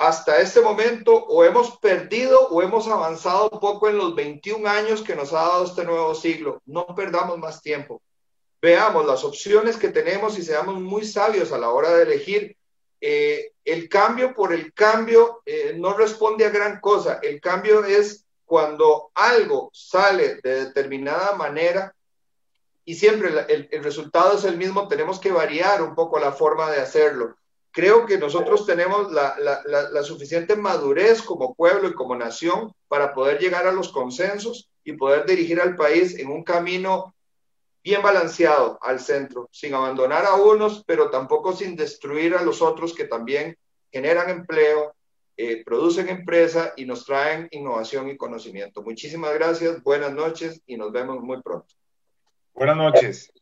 hasta este momento o hemos perdido o hemos avanzado un poco en los 21 años que nos ha dado este nuevo siglo. No perdamos más tiempo. Veamos las opciones que tenemos y seamos muy sabios a la hora de elegir. Eh, el cambio por el cambio eh, no responde a gran cosa. El cambio es cuando algo sale de determinada manera y siempre el, resultado es el mismo, tenemos que variar un poco la forma de hacerlo. Creo que nosotros tenemos la, suficiente madurez como pueblo y como nación para poder llegar a los consensos y poder dirigir al país en un camino bien balanceado al centro, sin abandonar a unos, pero tampoco sin destruir a los otros que también generan empleo, eh, producen empresa y nos traen innovación y conocimiento. Muchísimas gracias, buenas noches y nos vemos muy pronto. Buenas noches.